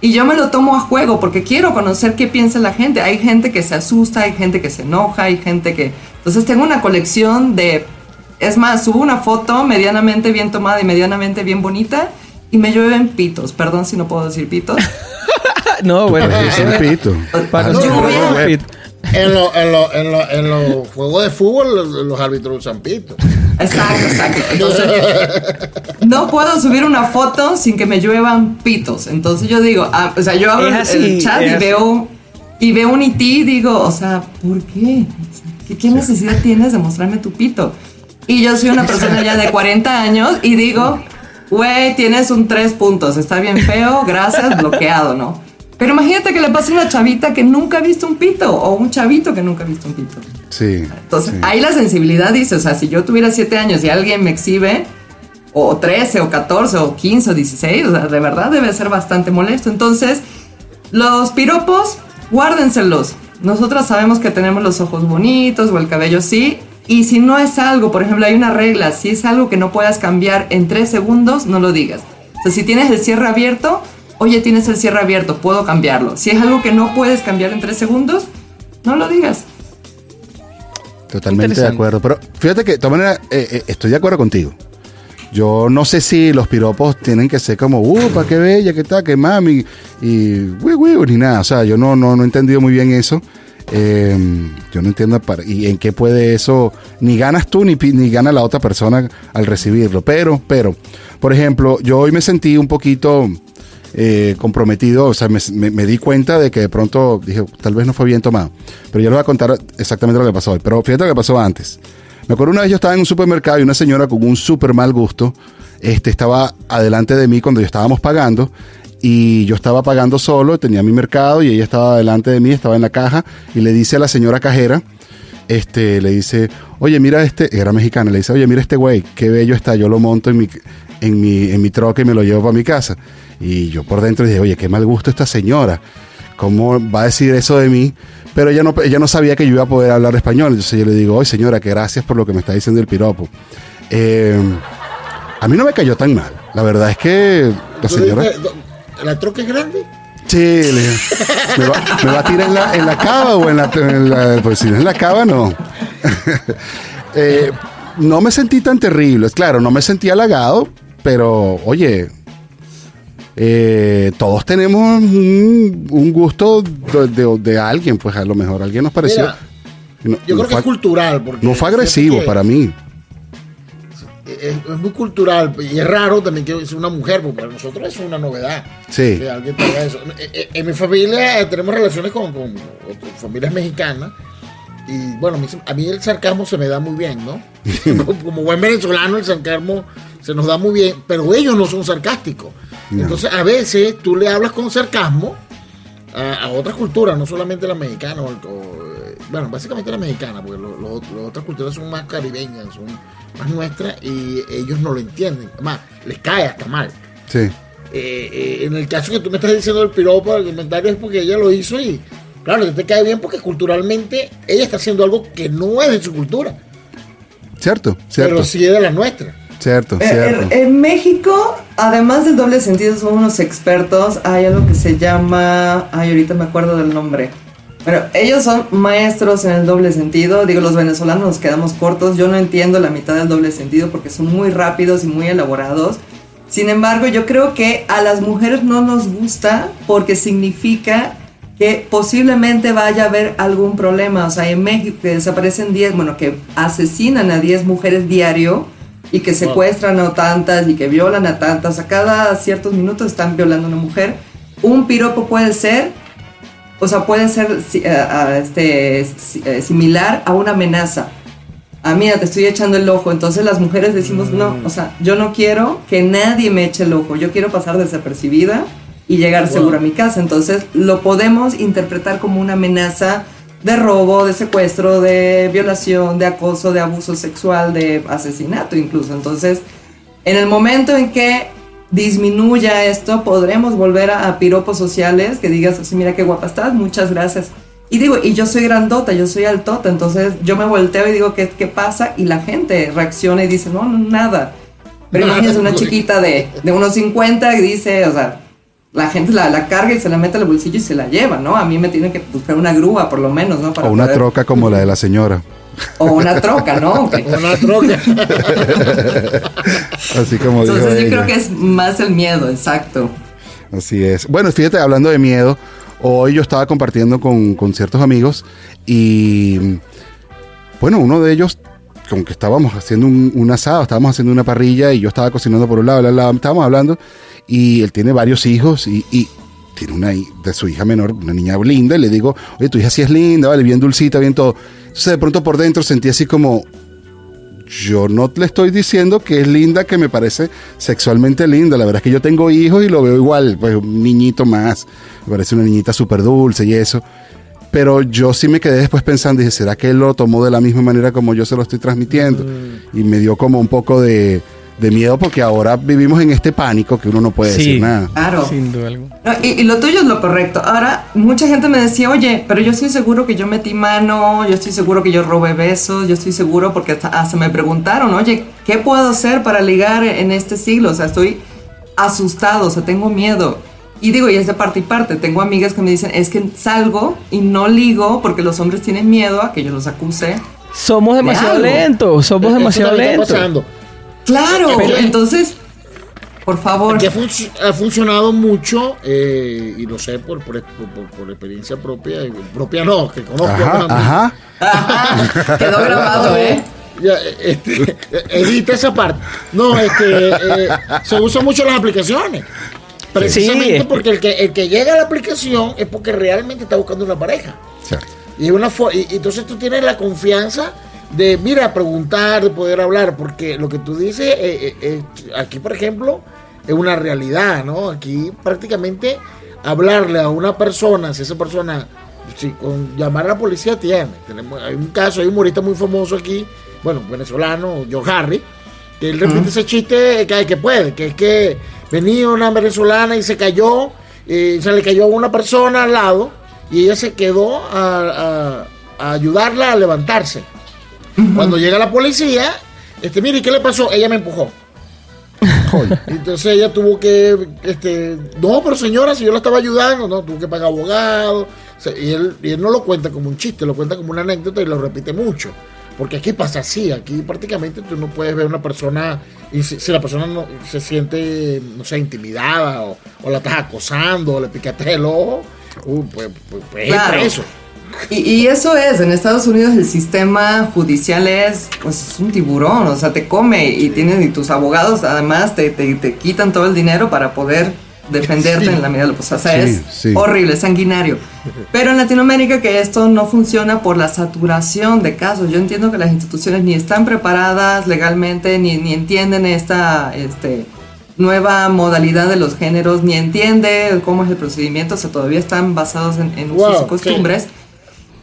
[SPEAKER 2] y yo me lo tomo a juego porque quiero conocer qué piensa la gente. Hay gente que se asusta, hay gente que se enoja, hay gente que... Entonces tengo una colección de... Es más, subo una foto medianamente bien tomada y medianamente bien bonita y me llueven pitos. Perdón si no puedo decir pitos. (laughs)
[SPEAKER 3] no, bueno,
[SPEAKER 1] es un pito.
[SPEAKER 4] Para en los en en los juegos de fútbol los, árbitros usan pito.
[SPEAKER 2] Exacto, exacto. Entonces, (laughs) no puedo subir una foto sin que me lluevan pitos. Entonces yo digo, ah, o sea, yo abro el chat y veo y veo un IT y digo, o sea, ¿por qué? ¿Qué, necesidad tienes de mostrarme tu pito? Y yo soy una persona ya de 40 años y digo, güey, tienes un tres puntos, está bien feo, gracias, bloqueado, ¿no? Pero imagínate que le pase a una chavita que nunca ha visto un pito o un chavito que nunca ha visto un pito.
[SPEAKER 1] Sí.
[SPEAKER 2] Entonces, ahí la sensibilidad dice, o sea, si yo tuviera 7 años y alguien me exhibe, o 13, o 14, o 15, o 16, o sea, de verdad debe ser bastante molesto. Entonces, los piropos, guárdenselos. Nosotros sabemos que tenemos los ojos bonitos o el cabello sí. Y si no es algo, por ejemplo, hay una regla, si es algo que no puedas cambiar en 3 segundos, no lo digas. O sea, si tienes el cierre abierto, oye, tienes el cierre abierto, puedo cambiarlo. Si es algo que no puedes cambiar en tres segundos, no lo digas.
[SPEAKER 1] Totalmente de acuerdo. Pero fíjate que de todas maneras eh, eh, estoy de acuerdo contigo. Yo no sé si los piropos tienen que ser como, uh, pa' qué bella, qué tal, qué mami, y uy, uy, ni nada. O sea, yo no, no, no he entendido muy bien eso. Eh, yo no entiendo para, y en qué puede eso, ni ganas tú ni, pi- ni gana la otra persona al recibirlo. Pero, pero, por ejemplo, yo hoy me sentí un poquito eh, comprometido, o sea, me, di cuenta de que de pronto dije, tal vez no fue bien tomado. Pero yo les voy a contar exactamente lo que pasó hoy. Pero fíjate lo que pasó antes. Me acuerdo una vez yo estaba en un supermercado y una señora con un súper mal gusto este, estaba adelante de mí cuando yo estábamos pagando y yo estaba pagando solo, tenía mi mercado y ella estaba delante de mí, estaba en la caja y le dice a la señora cajera, este, le dice, oye, mira este, era mexicana, le dice, oye, mira este güey, qué bello está, yo lo monto en mi, en mi, en mi troca y me lo llevo para mi casa. Y yo por dentro dije, oye, qué mal gusto esta señora, ¿cómo va a decir eso de mí? Pero ella no, ella no sabía que yo iba a poder hablar español, entonces yo le digo, oye, señora, que gracias por lo que me está diciendo el piropo. Eh, a mí no me cayó tan mal, la verdad es que la señora...
[SPEAKER 4] ¿La troca es grande?
[SPEAKER 1] Sí, ¿me va, me va a tirar en la, en la cava o en la, en la- Pues si no es en la cava, no. (laughs) Eh, no me sentí tan terrible. Claro, no me sentí halagado, pero oye, eh, todos tenemos un, un gusto de, de- de alguien, pues a lo mejor alguien nos pareció.
[SPEAKER 4] Mira,
[SPEAKER 1] no,
[SPEAKER 4] Yo
[SPEAKER 1] no
[SPEAKER 4] creo que
[SPEAKER 1] fue,
[SPEAKER 4] es cultural. Porque
[SPEAKER 1] no fue agresivo para mí.
[SPEAKER 4] Es, es muy cultural y es raro también que es una mujer, porque para nosotros es una novedad.
[SPEAKER 1] Sí.
[SPEAKER 4] Que alguien eso. Eh, eh, En mi familia eh, tenemos relaciones con, con familias mexicanas. Y bueno, a mí, el sarcasmo se me da muy bien, ¿no? (laughs) Como buen venezolano, el sarcasmo se nos da muy bien, pero ellos no son sarcásticos.
[SPEAKER 1] No.
[SPEAKER 4] Entonces, a veces tú le hablas con sarcasmo a, a otras culturas, no solamente la mexicana, o, o, eh, bueno, básicamente la mexicana, porque lo- lo- las otras culturas son más caribeñas, son más nuestras y ellos no lo entienden. Además, les cae hasta mal.
[SPEAKER 1] Sí.
[SPEAKER 4] Eh, eh, en el caso que tú me estás diciendo del piropo, el comentario es porque ella lo hizo y, claro, te cae bien porque culturalmente ella está haciendo algo que no es de su cultura,
[SPEAKER 1] Cierto, cierto,
[SPEAKER 4] pero sí es de la nuestra.
[SPEAKER 1] Cierto,
[SPEAKER 2] Eh,
[SPEAKER 1] cierto.
[SPEAKER 2] En, en México, además del doble sentido, son unos expertos. Hay algo que se llama. Ay, ahorita me acuerdo del nombre. Bueno, ellos son maestros en el doble sentido. Digo, los venezolanos nos quedamos cortos. Yo no entiendo la mitad del doble sentido porque son muy rápidos y muy elaborados. Sin embargo, yo creo que a las mujeres no nos gusta porque significa que posiblemente vaya a haber algún problema. O sea, en México que desaparecen 10, bueno, que asesinan a 10 mujeres diario y que secuestran a tantas y que violan a tantas. A cada ciertos minutos están violando a una mujer. Un piropo puede ser, o sea, puede ser a este, eh, similar a una amenaza. Ah, mira, te estoy echando el ojo. Entonces las mujeres decimos, no, o sea, yo no quiero que nadie me eche el ojo. Yo quiero pasar desapercibida y llegar
[SPEAKER 4] Wow.
[SPEAKER 2] segura a mi casa. Entonces lo podemos interpretar como una amenaza de robo, de secuestro, de violación, de acoso, de abuso sexual, de asesinato incluso. Entonces, en el momento en que disminuya esto, podremos volver a, a piropos sociales que digas así, mira qué guapa estás, muchas gracias. Y digo, y yo soy grandota, yo soy altota, entonces yo me volteo y digo, ¿qué, qué pasa? Y la gente reacciona y dice, no, no, nada. Pero imagínense una chiquita de, de unos 50 que dice, o sea, la gente la, la carga y se la mete al bolsillo y se la lleva, ¿no? A mí me tienen que buscar una grúa, por lo menos, ¿no? Para
[SPEAKER 1] O una
[SPEAKER 2] poder-
[SPEAKER 1] troca como la de la señora.
[SPEAKER 2] O una troca, ¿no? (laughs) Que-
[SPEAKER 4] Una troca.
[SPEAKER 1] Así como dijo
[SPEAKER 2] Entonces yo
[SPEAKER 1] ella.
[SPEAKER 2] creo que es más el miedo, exacto.
[SPEAKER 1] Así es. Bueno, fíjate, hablando de miedo, hoy yo estaba compartiendo con, con ciertos amigos y, bueno, uno de ellos, como que estábamos haciendo un, un asado, estábamos haciendo una parrilla y yo estaba cocinando por un lado, lado, estábamos hablando y él tiene varios hijos y, y tiene una de su hija menor, una niña linda, y le digo, oye, tu hija sí es linda, vale, bien dulcita, bien todo. Entonces de pronto por dentro sentí así como, yo no le estoy diciendo que es linda, que me parece sexualmente linda. La verdad es que yo tengo hijos y lo veo igual, pues un niñito más. Me parece una niñita súper dulce y eso. Pero yo sí me quedé después pensando, dije, ¿será que él lo tomó de la misma manera como yo se lo estoy transmitiendo? Y me dio como un poco de, de miedo porque ahora vivimos en este pánico que uno no puede
[SPEAKER 3] Sí.
[SPEAKER 1] decir nada.
[SPEAKER 2] Claro.
[SPEAKER 3] Sin duda alguna.
[SPEAKER 2] No, y, y lo tuyo es lo correcto. Ahora, mucha gente me decía, oye, pero yo estoy seguro que yo metí mano, yo estoy seguro que yo robé besos, yo estoy seguro porque hasta, hasta me preguntaron, oye, ¿qué puedo hacer para ligar en este siglo? O sea, estoy asustado, o sea, tengo miedo. Y digo, y es de parte y parte. Tengo amigas que me dicen, es que salgo y no ligo porque los hombres tienen miedo a que yo los acuse.
[SPEAKER 3] Somos demasiado
[SPEAKER 2] algo.
[SPEAKER 3] lentos, somos
[SPEAKER 4] Eso
[SPEAKER 3] demasiado lentos.
[SPEAKER 2] Claro,
[SPEAKER 4] Pero-
[SPEAKER 2] entonces Por favor.
[SPEAKER 4] Que ha, func- ha funcionado mucho, eh, y lo sé por, por, por- por experiencia propia, propia no, que conozco.
[SPEAKER 1] Ajá, ajá.
[SPEAKER 2] Ajá, quedó grabado, ¿eh?
[SPEAKER 4] Ya, este, edita esa parte. No, este, eh, se usan mucho las aplicaciones. Precisamente
[SPEAKER 3] Sí.
[SPEAKER 4] porque el que, el que llega a la aplicación es porque realmente está buscando una pareja.
[SPEAKER 1] Cierto.
[SPEAKER 4] Y, una fo- y, y entonces tú tienes la confianza de, mira, preguntar, de poder hablar, porque lo que tú dices, eh, eh, eh, aquí por ejemplo, es una realidad, ¿no? Aquí prácticamente hablarle a una persona, si esa persona, si con llamar a la policía tiene. Tenemos, hay un caso, hay un humorista muy famoso aquí, bueno, venezolano, Joe Harry, que él repite ese chiste vez que puede, que es que venía una venezolana y se cayó, y se le cayó a una persona al lado y ella se quedó a, a- a ayudarla a levantarse. Cuando llega la policía, este, mire, ¿qué le pasó? Ella me empujó. (laughs) Entonces ella tuvo que, este, no, pero señora, si yo la estaba ayudando, no, tuvo que pagar abogado. O sea, y, él, y él no lo cuenta como un chiste, lo cuenta como una anécdota y lo repite mucho. Porque aquí pasa así, aquí prácticamente tú no puedes ver una persona, y si, si la persona no, se siente, no sé, intimidada o, o la estás acosando o le picaste el ojo, uh, pues, pues, pues es
[SPEAKER 2] Claro.
[SPEAKER 4] preso.
[SPEAKER 2] Y, y eso es, en Estados Unidos el sistema judicial es, pues, es un tiburón, o sea, te come y tienen y tus abogados además te, te, te quitan todo el dinero para poder defenderte
[SPEAKER 4] Sí.
[SPEAKER 2] en la medida de lo posible. O sea,
[SPEAKER 1] Sí,
[SPEAKER 2] es
[SPEAKER 1] sí.
[SPEAKER 2] horrible, es sanguinario. Pero en Latinoamérica que esto no funciona por la saturación de casos. Yo entiendo que las instituciones ni están preparadas legalmente, ni, ni entienden esta este, nueva modalidad de los géneros, ni entiende cómo es el procedimiento, o sea, todavía están basados en, en
[SPEAKER 4] Wow,
[SPEAKER 2] y costumbres.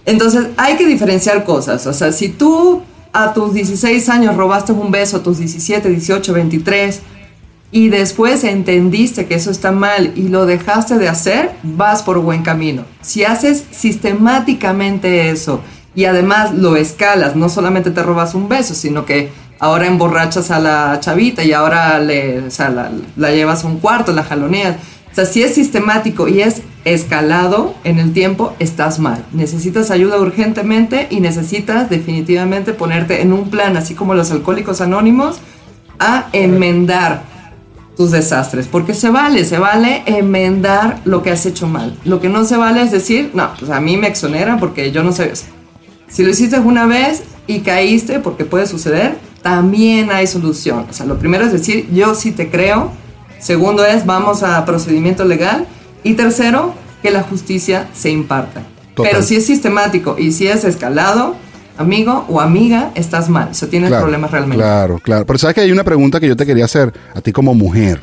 [SPEAKER 2] Entonces, hay que diferenciar cosas. O sea, si tú a tus 16 años robaste un beso, a tus 17, 18, 23, y después entendiste que eso está mal y lo dejaste de hacer, vas por buen camino. Si haces sistemáticamente eso y además lo escalas, no solamente te robas un beso, sino que ahora emborrachas a la chavita y ahora le, o sea, la, la llevas a un cuarto, la jaloneas. O sea, si es sistemático y es escalado en el tiempo, estás mal. Necesitas ayuda urgentemente y necesitas definitivamente ponerte en un plan, así como los alcohólicos anónimos, a enmendar tus desastres. Porque se vale, se vale enmendar lo que has hecho mal. Lo que no se vale es decir, no, pues a mí me exoneran porque yo no sé eso. Si lo hiciste una vez y caíste, porque puede suceder, también hay solución. O sea, lo primero es decir, yo sí te creo. Segundo es, vamos a procedimiento legal. Y tercero, que la justicia se imparta.
[SPEAKER 1] Total.
[SPEAKER 2] Pero si es sistemático y si es escalado, amigo o amiga, estás mal. O sea, tienes
[SPEAKER 1] Claro,
[SPEAKER 2] problemas realmente.
[SPEAKER 1] Claro, claro. Pero sabes que hay una pregunta que yo te quería hacer a ti como mujer.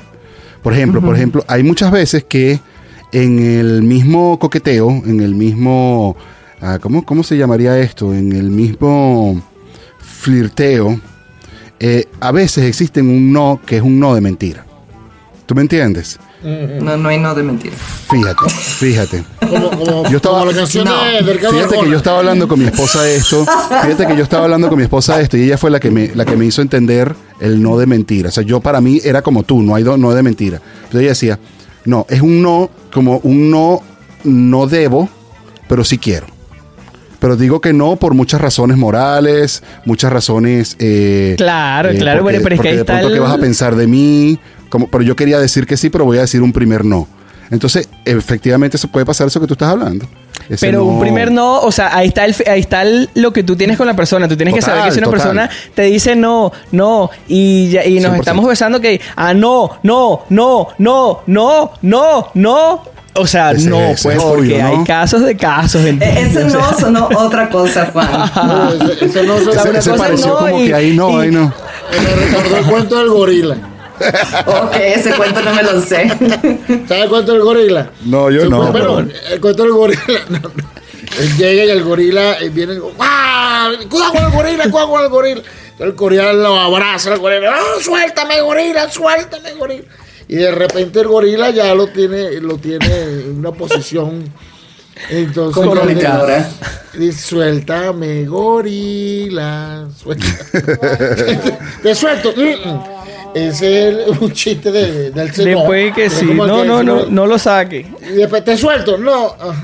[SPEAKER 1] Por ejemplo, por ejemplo, hay muchas veces que en el mismo coqueteo, en el mismo, ah, ¿cómo, cómo se llamaría esto? En el mismo flirteo, eh, a veces existen un no que es un no de mentira. ¿Tú me entiendes?
[SPEAKER 2] No, no hay no de mentira.
[SPEAKER 1] Fíjate, fíjate.
[SPEAKER 4] Como, como,
[SPEAKER 1] Yo estaba-
[SPEAKER 4] como la canción
[SPEAKER 2] No.
[SPEAKER 4] de Delgado
[SPEAKER 1] Fíjate que yo estaba hablando con mi esposa de esto. Fíjate que yo estaba hablando con mi esposa de esto y ella fue la que me, la que me hizo entender el no de mentira. O sea, yo para mí era como tú, no hay do- no de mentira. Entonces ella decía, no, es un no, como un no, no debo, pero sí quiero. Pero digo que no por muchas razones morales, muchas razones. eh,
[SPEAKER 3] Claro, claro, bueno, pero es que ahí
[SPEAKER 1] de
[SPEAKER 3] está el-
[SPEAKER 1] qué vas a pensar de mí. Como, pero yo quería decir que sí, pero voy a decir un primer no. Entonces, efectivamente, eso puede pasar eso que tú estás hablando. Ese
[SPEAKER 3] Pero un primer no, o sea, ahí está el, ahí está el- lo que tú tienes con la persona. Tú tienes que
[SPEAKER 1] Total,
[SPEAKER 3] saber que si una
[SPEAKER 1] total.
[SPEAKER 3] persona te dice no, no, y, ya- y nos
[SPEAKER 1] 100%.
[SPEAKER 3] estamos besando que, ah, no, no, no, no, no, no, no. O sea,
[SPEAKER 1] Ese-
[SPEAKER 3] no,
[SPEAKER 1] ese
[SPEAKER 3] pues,
[SPEAKER 1] es
[SPEAKER 3] porque
[SPEAKER 1] obvio, ¿no?
[SPEAKER 3] hay casos de casos.
[SPEAKER 2] E-
[SPEAKER 3] ¿entiendes?
[SPEAKER 2] Ese
[SPEAKER 3] O sea,
[SPEAKER 2] no sonó otra cosa, Juan. (laughs)
[SPEAKER 4] No, ese, ese no
[SPEAKER 3] una
[SPEAKER 1] ese
[SPEAKER 3] cosa
[SPEAKER 1] pareció
[SPEAKER 3] no,
[SPEAKER 1] como
[SPEAKER 3] y-
[SPEAKER 1] que ahí no,
[SPEAKER 3] y-
[SPEAKER 1] ahí no.
[SPEAKER 4] me recordó el cuento del gorila.
[SPEAKER 2] Ok, ese cuento no me lo sé.
[SPEAKER 4] ¿Sabes el cuento del gorila?
[SPEAKER 1] No, yo
[SPEAKER 4] Sí,
[SPEAKER 1] no.
[SPEAKER 4] pues, Bueno, el cuento del gorila. no, no. Él llega y el gorila viene y dice, ¡guau! ¡Cuidado con el gorila! ¡Cuidado con el gorila! Entonces el gorila lo abraza al gorila. ¡Ah, suéltame, gorila! ¡Suéltame, gorila! Y de repente el gorila ya lo tiene, lo tiene en una posición. Entonces,
[SPEAKER 2] Comprometedora.
[SPEAKER 4] Dice, suéltame, gorila. Suéltame. (laughs) (laughs) Te suelto. Mm, mm. Es el- (laughs) un chiste de, del Zenón.
[SPEAKER 3] Después que sí, no,
[SPEAKER 4] que
[SPEAKER 3] no, no, no lo saque.
[SPEAKER 4] y después te suelto, no. Ah.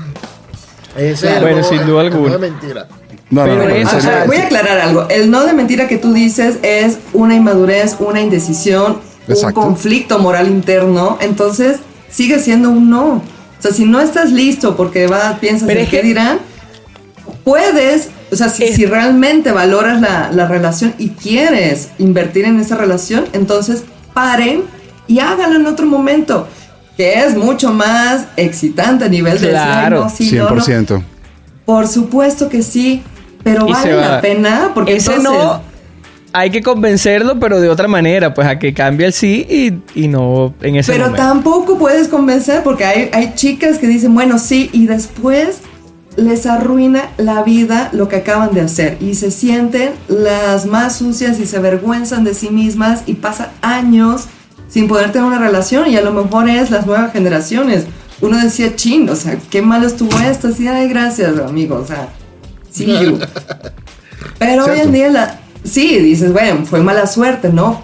[SPEAKER 4] Ese es
[SPEAKER 3] Bueno, sin
[SPEAKER 4] no-
[SPEAKER 3] duda alguna.
[SPEAKER 4] de mentira.
[SPEAKER 1] No, no,
[SPEAKER 3] Pero
[SPEAKER 1] no, no,
[SPEAKER 3] eso,
[SPEAKER 1] en
[SPEAKER 2] O sea,
[SPEAKER 1] serio.
[SPEAKER 2] voy a aclarar algo. El no de mentira que tú dices es una inmadurez, una indecisión
[SPEAKER 1] Exacto.
[SPEAKER 2] un conflicto moral interno, entonces sigue siendo un no. O sea, si no estás listo porque va, piensas
[SPEAKER 3] Pero
[SPEAKER 2] en
[SPEAKER 3] es
[SPEAKER 2] qué
[SPEAKER 3] que-
[SPEAKER 2] dirán, puedes, o sea, si, realmente valoras la, la relación y quieres invertir en esa relación, entonces paren y háganlo en otro momento, que es mucho más excitante a nivel de decir, "Ay,
[SPEAKER 3] Claro,
[SPEAKER 2] no, sí, no, no".
[SPEAKER 1] 100%.
[SPEAKER 2] Por supuesto que sí, pero
[SPEAKER 3] Y
[SPEAKER 2] vale
[SPEAKER 3] va.
[SPEAKER 2] la pena porque
[SPEAKER 3] Ese
[SPEAKER 2] entonces,
[SPEAKER 3] no hay que convencerlo, pero de otra manera, pues a que cambie el sí y, y no en ese
[SPEAKER 2] Pero
[SPEAKER 3] momento.
[SPEAKER 2] tampoco puedes convencer porque hay, hay chicas que dicen, bueno, sí, y después les arruina la vida lo que acaban de hacer y se sienten las más sucias y se avergüenzan de sí mismas y pasan años sin poder tener una relación y a lo mejor es las nuevas generaciones. Uno decía, chin, o sea, qué malo estuvo esto, así, ay, gracias, amigo, o sea, sí, you". (laughs) Pero hoy en día, la, sí, dices, bueno, fue mala suerte, ¿no?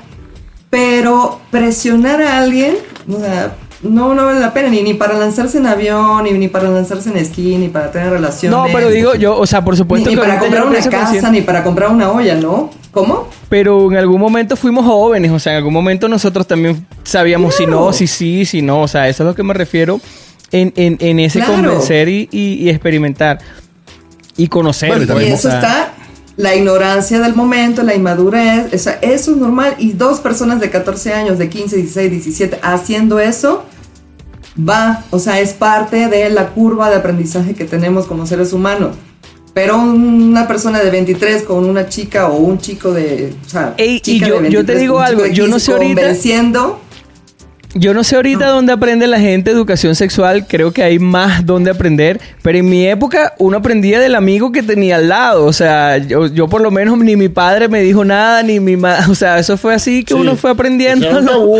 [SPEAKER 2] Pero presionar a alguien, o sea, no, no vale la pena, ni, ni para lanzarse en avión, ni, ni para lanzarse en esquí, ni para tener relaciones.
[SPEAKER 3] No, pero digo yo, o sea, por
[SPEAKER 2] Ni,
[SPEAKER 3] supuesto
[SPEAKER 2] ni
[SPEAKER 3] que
[SPEAKER 2] para
[SPEAKER 3] ahorita
[SPEAKER 2] comprar una casa, ni para comprar una olla, ¿no? ¿Cómo?
[SPEAKER 3] Pero en algún momento fuimos jóvenes, o sea, en algún momento nosotros también sabíamos si no, si sí, si no, o sea, eso es lo que me refiero en, en, en ese
[SPEAKER 2] Claro.
[SPEAKER 3] convencer y, y- y experimentar y conocer.
[SPEAKER 1] Bueno, y también-
[SPEAKER 3] pues,
[SPEAKER 2] eso
[SPEAKER 3] o sea,
[SPEAKER 2] está, la ignorancia del momento, la inmadurez, o sea, eso es normal. Y dos personas de 14 años, de 15, 16, 17, haciendo eso, va, o sea, es parte de la curva de aprendizaje que tenemos como seres humanos. Pero una persona de 23 con una chica o un chico de. O sea,
[SPEAKER 3] Ey, y
[SPEAKER 2] chica
[SPEAKER 3] yo-
[SPEAKER 2] de
[SPEAKER 3] yo te
[SPEAKER 2] 23
[SPEAKER 3] digo algo, yo no
[SPEAKER 2] 15
[SPEAKER 3] sé ahorita-
[SPEAKER 2] Convenciendo.
[SPEAKER 3] Yo no sé ahorita dónde aprende la gente educación sexual, creo que hay más donde aprender, pero en mi época uno aprendía del amigo que tenía al lado, o sea, yo, yo por lo menos ni mi padre me dijo nada, ni mi madre, (laughs) o sea, eso fue así que
[SPEAKER 4] Sí.
[SPEAKER 3] uno fue aprendiendo. ¿no? (laughs)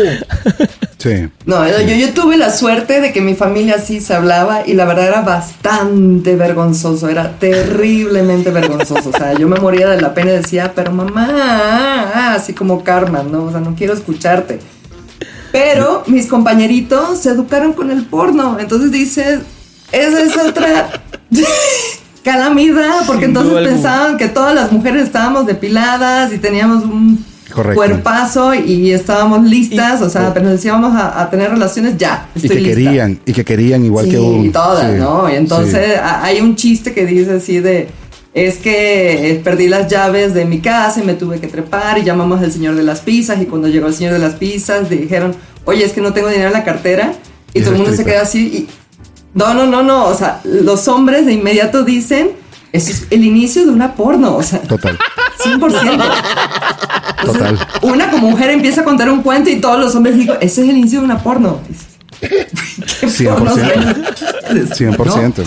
[SPEAKER 1] Sí.
[SPEAKER 2] No, yo, yo tuve la suerte de que mi familia sí se hablaba y la verdad era bastante vergonzoso, era terriblemente vergonzoso. O sea, yo me moría de la pena y decía, pero mamá, así como karma, ¿no? O sea, no quiero escucharte. Pero mis compañeritos se educaron con el porno, entonces dices, esa es otra (laughs) calamidad, porque
[SPEAKER 3] Sin
[SPEAKER 2] entonces pensaban que todas las mujeres estábamos depiladas y teníamos un
[SPEAKER 1] Correcto.
[SPEAKER 2] cuerpazo y estábamos listas, o sea, apenas íbamos a, a tener relaciones, ya,
[SPEAKER 1] Y que
[SPEAKER 2] lista.
[SPEAKER 1] querían, y que querían igual
[SPEAKER 2] sí,
[SPEAKER 1] que uno.
[SPEAKER 2] todas,
[SPEAKER 1] Sí,
[SPEAKER 2] ¿no? Y entonces
[SPEAKER 1] sí.
[SPEAKER 2] hay un chiste que dice así de, es que eh, perdí las llaves de mi casa y me tuve que trepar y llamamos al señor de las pizzas y cuando llegó el señor de las pizzas dijeron, oye, es que no tengo dinero en la cartera y, todo el mundo se queda así. No, no, no, no, o sea, los hombres de inmediato dicen, eso es el inicio de una porno, o sea...
[SPEAKER 1] Total.
[SPEAKER 2] 100%.
[SPEAKER 1] Total.
[SPEAKER 2] Una como mujer empieza a contar un cuento y todos los hombres digo, ese es el inicio de una porno. (laughs) ¿Qué
[SPEAKER 1] 100%.
[SPEAKER 2] Porno
[SPEAKER 1] 100%.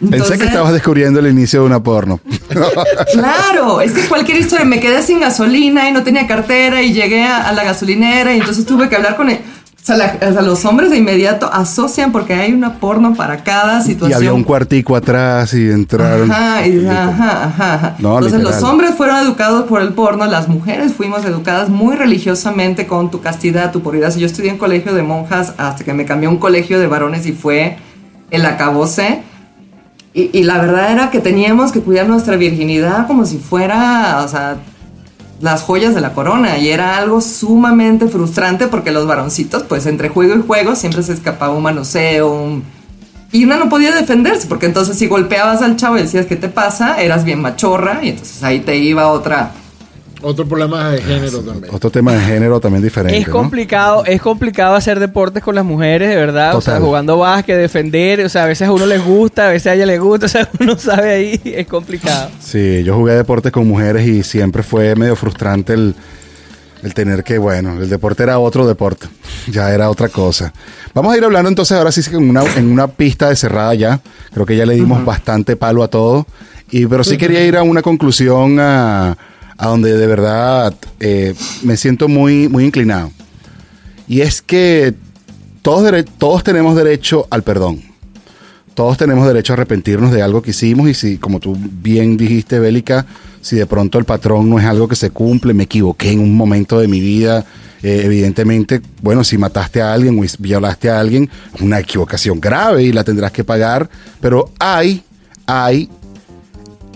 [SPEAKER 2] Entonces, Pensé
[SPEAKER 1] que estabas descubriendo el inicio de una porno. (laughs)
[SPEAKER 2] claro, es que cualquier historia, me quedé sin gasolina y no tenía cartera y llegué a, la gasolinera y entonces tuve que hablar con él. O sea, los hombres de inmediato asocian porque hay una porno para cada situación.
[SPEAKER 1] Y había un cuartico atrás y entraron.
[SPEAKER 2] Ajá, ajá, ajá, ajá. Entonces los hombres fueron educados por el porno, las mujeres fuimos educadas muy religiosamente con tu castidad, tu puridad. Yo estudié en colegio de monjas hasta que me cambié a un colegio de varones y fue el acabose y, la verdad era que teníamos que cuidar nuestra virginidad como si fuera, o sea, las joyas de la corona. Y era algo sumamente frustrante porque los varoncitos, pues entre juego y juego, siempre se escapaba un manoseo, un... Y una no podía defenderse, porque entonces si golpeabas al chavo y decías, ¿qué te pasa? Eras bien machorra, y entonces ahí te iba otra...
[SPEAKER 4] Otro problema de género también.
[SPEAKER 1] Otro tema de género también diferente.
[SPEAKER 3] Es
[SPEAKER 1] ¿no?
[SPEAKER 3] complicado, es complicado hacer deportes con las mujeres, de verdad. O sea, jugando básquet, defender. O sea, a veces a uno les gusta, a veces a ella le gusta. (laughs) O sea, uno sabe ahí, es complicado.
[SPEAKER 1] Sí, yo jugué deportes con mujeres y siempre fue medio frustrante el, el tener que, bueno, el deporte era otro deporte, (laughs) ya era otra cosa. Vamos a ir hablando entonces ahora sí en una, en una pista de cerrada ya, creo que ya le dimos bastante palo a todo, y, pero sí quería ir a una conclusión a, a donde de verdad eh, me siento muy, muy inclinado. Y es que todos, todos tenemos derecho al perdón todos tenemos derecho a arrepentirnos de algo que hicimos y si, como tú bien dijiste, Bélica, si de pronto el patrón no es algo que se cumple, me equivoqué en un momento de mi vida, eh, evidentemente, bueno, si mataste a alguien o violaste a alguien, es una equivocación grave y la tendrás que pagar, pero hay, hay,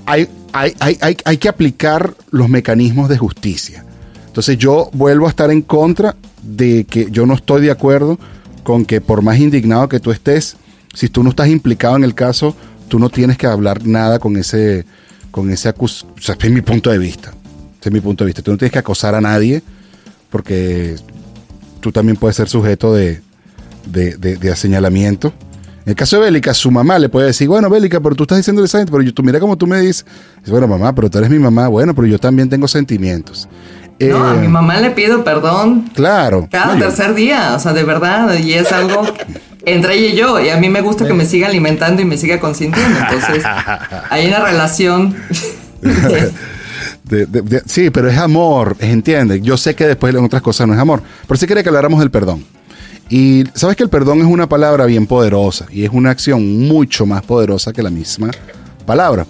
[SPEAKER 1] hay, hay, hay, hay, que aplicar los mecanismos de justicia. Entonces yo vuelvo a estar en contra de que yo no estoy de acuerdo con que por más indignado que tú estés, si tú no estás implicado en el caso, tú no tienes que hablar nada con ese, con ese acus... Sea, es mi punto de vista. Es mi punto de vista. Tú no tienes que acosar a nadie porque tú también puedes ser sujeto de, de, de, de señalamiento. En el caso de Bélica, su mamá le puede decir, bueno, Bélica, pero tú estás diciendo esa gente, pero yo, tú mira como tú me dices. Dice, bueno, mamá, pero tú eres mi mamá. Bueno, pero yo también tengo sentimientos.
[SPEAKER 2] No, a
[SPEAKER 1] Eh,
[SPEAKER 2] mi mamá le pido perdón
[SPEAKER 1] Claro.
[SPEAKER 2] cada
[SPEAKER 1] No, yo-
[SPEAKER 2] tercer día, o sea, de verdad, y es algo (laughs) entre ella y yo, y a mí me gusta que me siga alimentando y me siga consintiendo, entonces (laughs) hay una relación.
[SPEAKER 1] de- de- de- sí, pero es amor, ¿entiendes? Yo sé que después en otras cosas no es amor, pero sí quería que habláramos del perdón. Y sabes que el perdón es una palabra bien poderosa y es una acción mucho más poderosa que la misma palabra.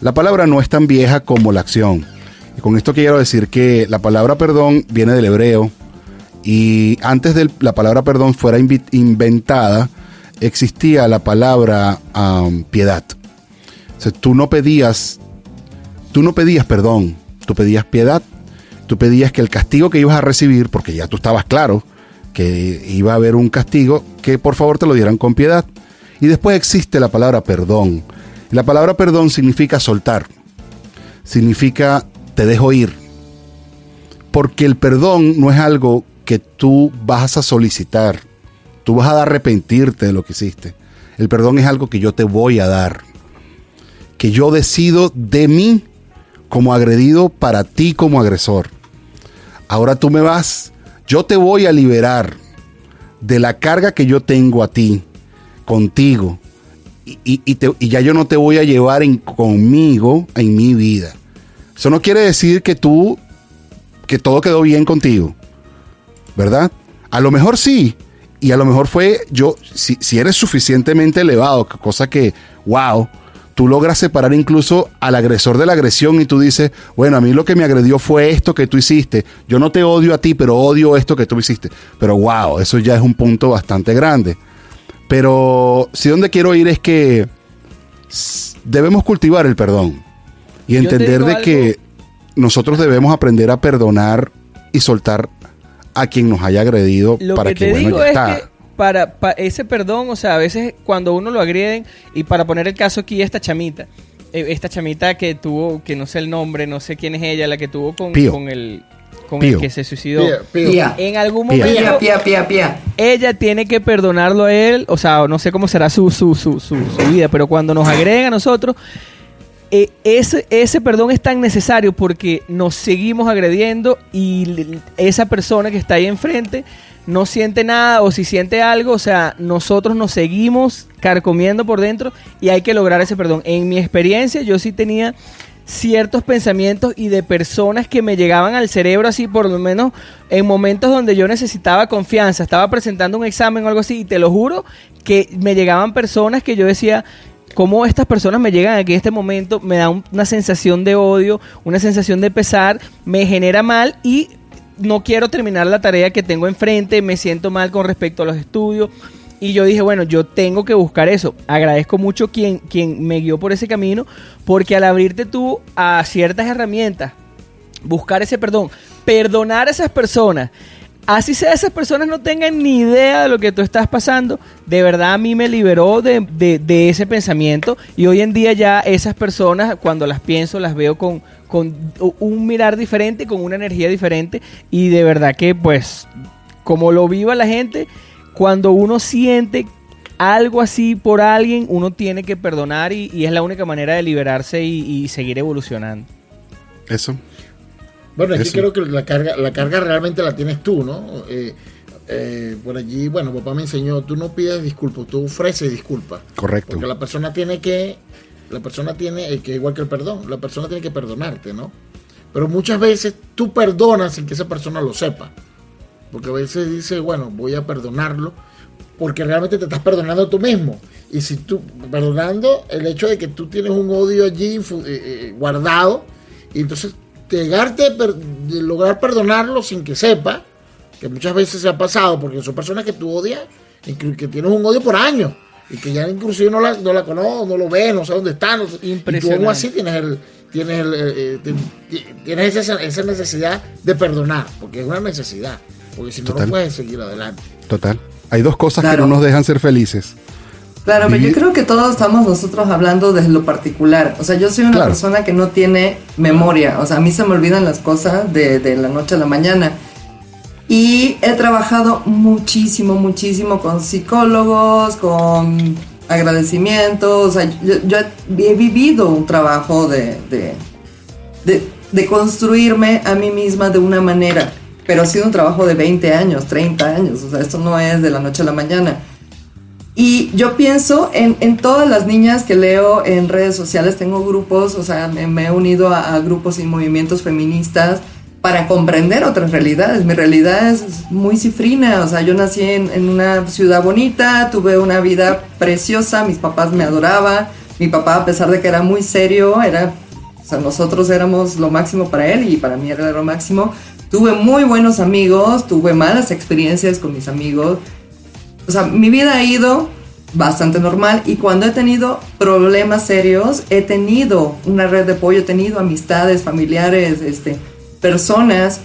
[SPEAKER 1] La palabra no es tan vieja como la acción. Y con esto quiero decir que la palabra perdón viene del hebreo y antes de la palabra perdón fuera inventada, existía la palabra piedad. O tú no pedías tú no pedías perdón, tú pedías piedad, tú pedías que el castigo que ibas a recibir, porque ya tú estabas claro que iba a haber un castigo, que por favor te lo dieran con piedad. Y después existe la palabra perdón. La palabra perdón significa soltar, significa te dejo ir. Porque el perdón no es algo que tú vas a solicitar, tú vas a arrepentirte de lo que hiciste. El perdón es algo que yo te voy a dar que yo decido de mí como agredido para ti como agresor. Ahora tú me vas, yo te voy a liberar de la carga que yo tengo a ti, contigo, y, ya yo no te voy a llevar en- conmigo en mi vida. Eso no quiere decir que tú, que todo quedó bien contigo, ¿verdad? A lo mejor sí, y a lo mejor fue yo, si, si eres suficientemente elevado, cosa que, wow, tú logras separar incluso al agresor de la agresión y tú dices, bueno, a mí lo que me agredió fue esto que tú hiciste, yo no te odio a ti, pero odio esto que tú hiciste, pero wow, eso ya es un punto bastante grande. Pero si donde quiero ir es que debemos cultivar el perdón y entender de
[SPEAKER 3] algo.
[SPEAKER 1] que nosotros debemos aprender a perdonar y soltar a quien nos haya agredido
[SPEAKER 3] Lo
[SPEAKER 1] para
[SPEAKER 3] que
[SPEAKER 1] que, bueno, ya
[SPEAKER 3] es
[SPEAKER 1] está.
[SPEAKER 3] que para, pa- ese perdón, o sea, a veces cuando uno lo agreden, y para poner el caso aquí, esta chamita, eh, esta chamita que tuvo, que no sé el nombre, no sé quién es ella, la que tuvo con,
[SPEAKER 1] Pío.
[SPEAKER 3] con el con
[SPEAKER 1] Pío.
[SPEAKER 3] el que se suicidó.
[SPEAKER 4] Pía.
[SPEAKER 3] En algún momento
[SPEAKER 2] Pía, pía, pía, pía.
[SPEAKER 3] ella tiene que perdonarlo a él, o sea, no sé cómo será su, su, su, su, su vida, pero cuando nos agreden a nosotros, eh, ese, ese perdón es tan necesario porque nos seguimos agrediendo y esa persona que está ahí enfrente no siente nada o si siente algo, o sea, nosotros nos seguimos carcomiendo por dentro y hay que lograr ese perdón. En mi experiencia yo sí tenía ciertos pensamientos y de personas que me llegaban al cerebro así por lo menos en momentos donde yo necesitaba confianza, estaba presentando un examen o algo así y te lo juro que me llegaban personas que yo decía, cómo estas personas me llegan aquí en este momento, me da un- una sensación de odio, una sensación de pesar, me genera mal y no quiero terminar la tarea que tengo enfrente, me siento mal con respecto a los estudios. Y yo dije, bueno, yo tengo que buscar eso. Agradezco mucho quien, quien me guió por ese camino, porque al abrirte tú a ciertas herramientas, buscar ese perdón, perdonar a esas personas, así sea esas personas no tengan ni idea de lo que tú estás pasando, de verdad a mí me liberó de, de- de ese pensamiento y hoy en día ya esas personas cuando las pienso las veo con, con un mirar diferente, con una energía diferente y de verdad que pues como lo viva la gente, cuando uno siente algo así por alguien, uno tiene que perdonar y, y es la única manera de liberarse y, y seguir evolucionando.
[SPEAKER 1] Eso.
[SPEAKER 4] Bueno, es que
[SPEAKER 1] Eso.
[SPEAKER 4] creo que la carga, la carga realmente la tienes tú, ¿no? Eh, eh, por allí, bueno, papá me enseñó, tú no pides disculpas, tú ofreces disculpas.
[SPEAKER 1] Correcto.
[SPEAKER 4] Porque la persona tiene que, la persona tiene, eh, que igual que el perdón, la persona tiene que perdonarte, ¿no? Pero muchas veces tú perdonas sin que esa persona lo sepa. Porque a veces dice, bueno, voy a perdonarlo, porque realmente te estás perdonando tú mismo. Y si tú, perdonando el hecho de que tú tienes un odio allí eh, eh, guardado, y entonces llegarte de lograr perdonarlo sin que sepa, que muchas veces se ha pasado, porque son personas que tú odias, que tienes un odio por años. Y que ya inclusive no la, no la conoce, no lo ve, no sé dónde está. No sé, y tú aún así tienes el, tienes, el, eh, eh, tienes esa, esa, necesidad de perdonar, porque es una necesidad, porque si no, no puedes seguir adelante.
[SPEAKER 1] Total. Hay dos cosas que no nos dejan ser felices.
[SPEAKER 2] Claro, pero yo creo que todos estamos nosotros hablando desde lo particular. O sea, yo soy una persona que no tiene memoria. O sea, a mí se me olvidan las cosas de, de la noche a la mañana. Y he trabajado muchísimo, muchísimo con psicólogos, con agradecimientos. O sea, yo, he vivido un trabajo de, de, de, construirme a mí misma de una manera. Pero ha sido un trabajo de 20 años, 30 años. O sea, esto no es de la noche a la mañana. Y yo pienso en, en, todas las niñas que leo en redes sociales, tengo grupos, o sea, me, he unido a, a, grupos y movimientos feministas para comprender otras realidades. Mi realidad es muy cifrina, o sea, yo nací en, una ciudad bonita, tuve una vida preciosa, mis papás me adoraban, mi papá a pesar de que era muy serio, era, o sea, nosotros éramos lo máximo para él y para mí era lo máximo. Tuve muy buenos amigos, tuve malas experiencias con mis amigos. O sea, mi vida ha ido bastante normal y cuando he tenido problemas serios, he tenido una red de apoyo, he tenido amistades, familiares, este, personas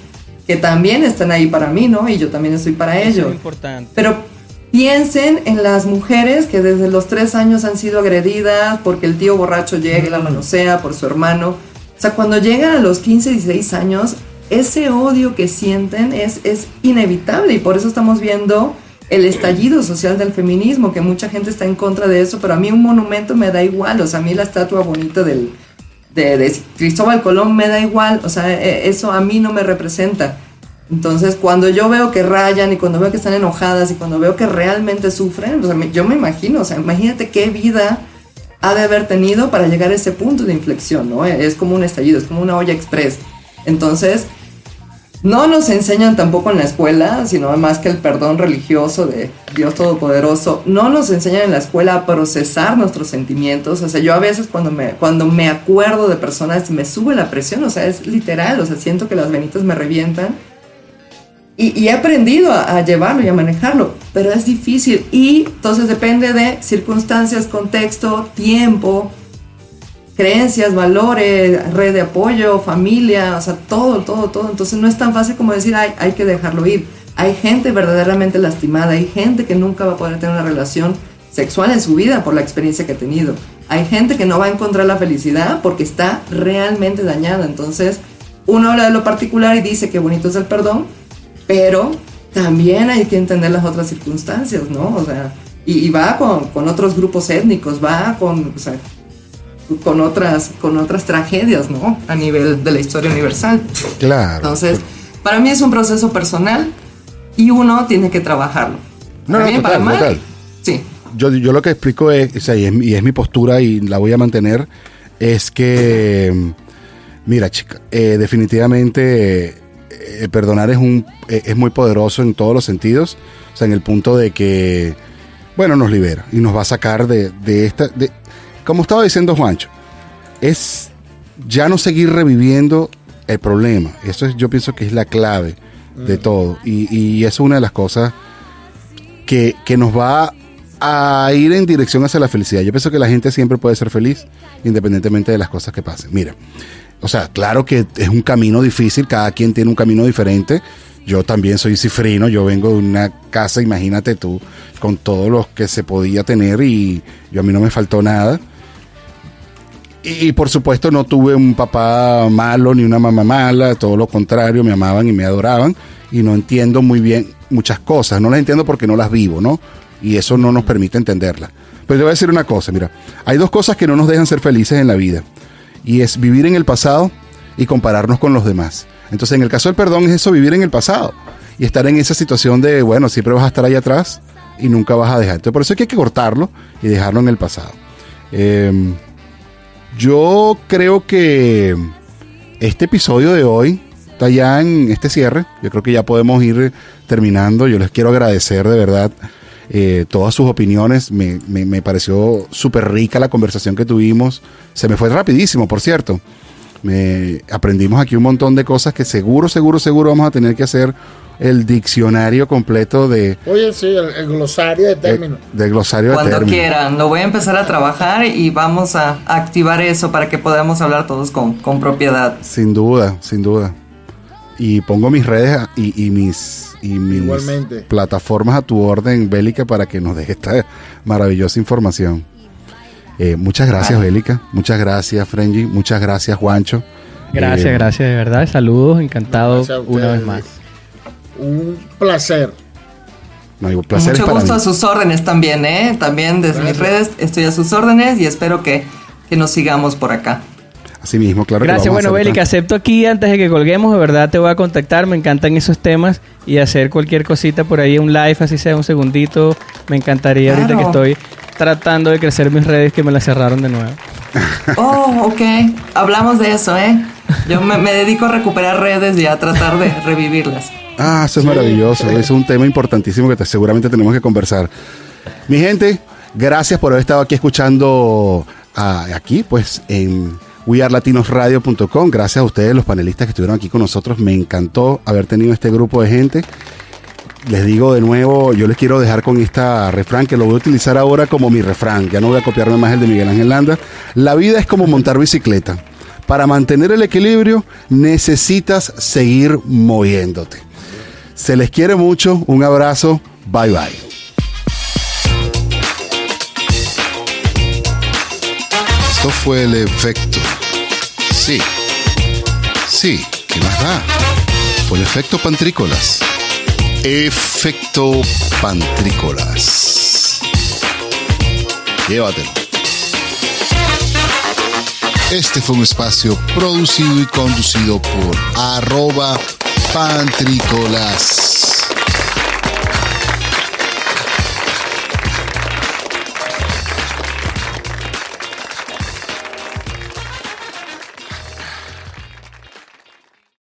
[SPEAKER 2] que también están ahí para mí, ¿no? Y yo también estoy para ellos. Es
[SPEAKER 3] importante.
[SPEAKER 2] Pero piensen en las mujeres que desde los tres años han sido agredidas porque el tío borracho llega y la manosea por su hermano. O sea, cuando llegan a los 15, 16 años, ese odio que sienten es, es inevitable y por eso estamos viendo el estallido social del feminismo, que mucha gente está en contra de eso, pero a mí un monumento me da igual, o sea, a mí la estatua bonita del, de, Cristóbal Colón me da igual, o sea, e, eso a mí no me representa. Entonces, cuando yo veo que rayan y cuando veo que están enojadas y cuando veo que realmente sufren, yo me imagino, o sea, imagínate qué vida ha de haber tenido para llegar a ese punto de inflexión, ¿no? Es como un estallido, es como una olla express. Entonces, no nos enseñan tampoco en la escuela, sino más que el perdón religioso de Dios Todopoderoso. No nos enseñan en la escuela a procesar nuestros sentimientos. O sea, yo a veces cuando me, cuando me acuerdo de personas me sube la presión, o sea, es literal, o sea, siento que las venitas me revientan. Y, he aprendido a, a, llevarlo y a manejarlo, pero es difícil. Y entonces depende de circunstancias, contexto, tiempo, creencias, valores, red de apoyo, familia, o sea, todo, todo, todo. Entonces no es tan fácil como decir, ay, hay que dejarlo ir. Hay gente verdaderamente lastimada, hay gente que nunca va a poder tener una relación sexual en su vida por la experiencia que ha tenido. Hay gente que no va a encontrar la felicidad porque está realmente dañada. Entonces, uno habla de lo particular y dice que bonito es el perdón, pero también hay que entender las otras circunstancias, ¿no? O sea, y, va con, con, otros grupos étnicos, va con, o sea, con otras, con otras tragedias, ¿no? A nivel de la historia universal.
[SPEAKER 1] Claro.
[SPEAKER 2] Entonces, para mí es un proceso personal y uno tiene que trabajarlo.
[SPEAKER 1] No, no, total, para
[SPEAKER 2] Sí.
[SPEAKER 1] Yo, yo lo que explico es, o sea, y, es, mi postura y la voy a mantener, es que, mira, chica, eh, definitivamente eh, perdonar es, un, eh, es muy poderoso en todos los sentidos, o sea, en el punto de que, bueno, nos libera y nos va a sacar de, de esta... De, como estaba diciendo Juancho, es ya no seguir reviviendo el problema. Eso es, yo pienso que es la clave de mm. todo. Y, y, es una de las cosas que, que, nos va a ir en dirección hacia la felicidad. Yo pienso que la gente siempre puede ser feliz independientemente de las cosas que pasen. Mira, o sea, claro que es un camino difícil, cada quien tiene un camino diferente. Yo también soy cifrino, yo vengo de una casa, imagínate tú, con todos los que se podía tener y yo a mí no me faltó nada. Y, por supuesto no tuve un papá malo ni una mamá mala, todo lo contrario, me amaban y me adoraban y no entiendo muy bien muchas cosas, no las entiendo porque no las vivo, ¿no? Y eso no nos permite entenderlas. Pero te voy a decir una cosa, mira, hay dos cosas que no nos dejan ser felices en la vida y es vivir en el pasado y compararnos con los demás. Entonces en el caso del perdón es eso, vivir en el pasado y estar en esa situación de, bueno, siempre vas a estar ahí atrás y nunca vas a dejar. Entonces por eso hay que cortarlo y dejarlo en el pasado. Eh, yo creo que este episodio de hoy está ya en este cierre. Yo creo que ya podemos ir terminando. Yo les quiero agradecer de verdad eh, todas sus opiniones. Me, me, pareció súper rica la conversación que tuvimos. Se me fue rapidísimo, por cierto. Me aprendimos aquí un montón de cosas que seguro, seguro, seguro vamos a tener que hacer el diccionario completo de,
[SPEAKER 4] Oye, sí, el, el glosario de términos.
[SPEAKER 1] de glosario de
[SPEAKER 2] Cuando
[SPEAKER 1] términos.
[SPEAKER 2] quieran, lo voy a empezar a trabajar y vamos a activar eso para que podamos hablar todos con, con propiedad.
[SPEAKER 1] Sin duda, sin duda. Y pongo mis redes y, y mis, y mis
[SPEAKER 4] Igualmente.
[SPEAKER 1] plataformas a tu orden, Bélica, para que nos deje esta maravillosa información. Eh, muchas gracias,
[SPEAKER 2] Vale.
[SPEAKER 1] Bélica. Muchas gracias, Frenji. Muchas gracias, Juancho.
[SPEAKER 3] Gracias,
[SPEAKER 1] Eh,
[SPEAKER 3] gracias, de verdad. Saludos, encantado
[SPEAKER 4] Gracias
[SPEAKER 3] una vez más.
[SPEAKER 4] Un placer.
[SPEAKER 1] No, digo, placer
[SPEAKER 2] Mucho gusto
[SPEAKER 1] mí.
[SPEAKER 2] a sus órdenes también, ¿eh? También desde mis
[SPEAKER 4] Gracias.
[SPEAKER 2] redes estoy a sus órdenes y espero que, que nos sigamos por acá.
[SPEAKER 1] Así mismo, claro. que lo
[SPEAKER 3] Gracias,
[SPEAKER 1] vamos
[SPEAKER 3] bueno, Bélica, acepto aquí antes de que colguemos, de verdad te voy a contactar, me encantan esos temas y hacer cualquier cosita por ahí, un live, así sea un segundito, me encantaría ahorita que estoy tratando de crecer mis redes que me las cerraron de nuevo.
[SPEAKER 2] Oh, ok. Hablamos de eso, ¿eh? Yo me, me dedico a recuperar redes y a tratar de revivirlas.
[SPEAKER 1] Ah, eso es maravilloso. Es un tema importantísimo que te- seguramente tenemos que conversar. Mi gente, gracias por haber estado aquí escuchando ah, aquí, pues en wearlatinosradio.com. Gracias a ustedes, los panelistas que estuvieron aquí con nosotros. Me encantó haber tenido este grupo de gente. Les digo de nuevo, yo les quiero dejar con esta refrán que lo voy a utilizar ahora como mi refrán. Ya no voy a copiarme más el de Miguel Ángel Landa. La vida es como montar bicicleta. Para mantener el equilibrio necesitas seguir moviéndote. Se les quiere mucho. Un abrazo. Bye bye.
[SPEAKER 6] Esto fue el efecto. Sí. Sí, ¿qué más da? Fue el efecto pantrícolas. Efecto pantrícolas. Llévatelo. Este fue un espacio producido y conducido por arroba pantrícolas.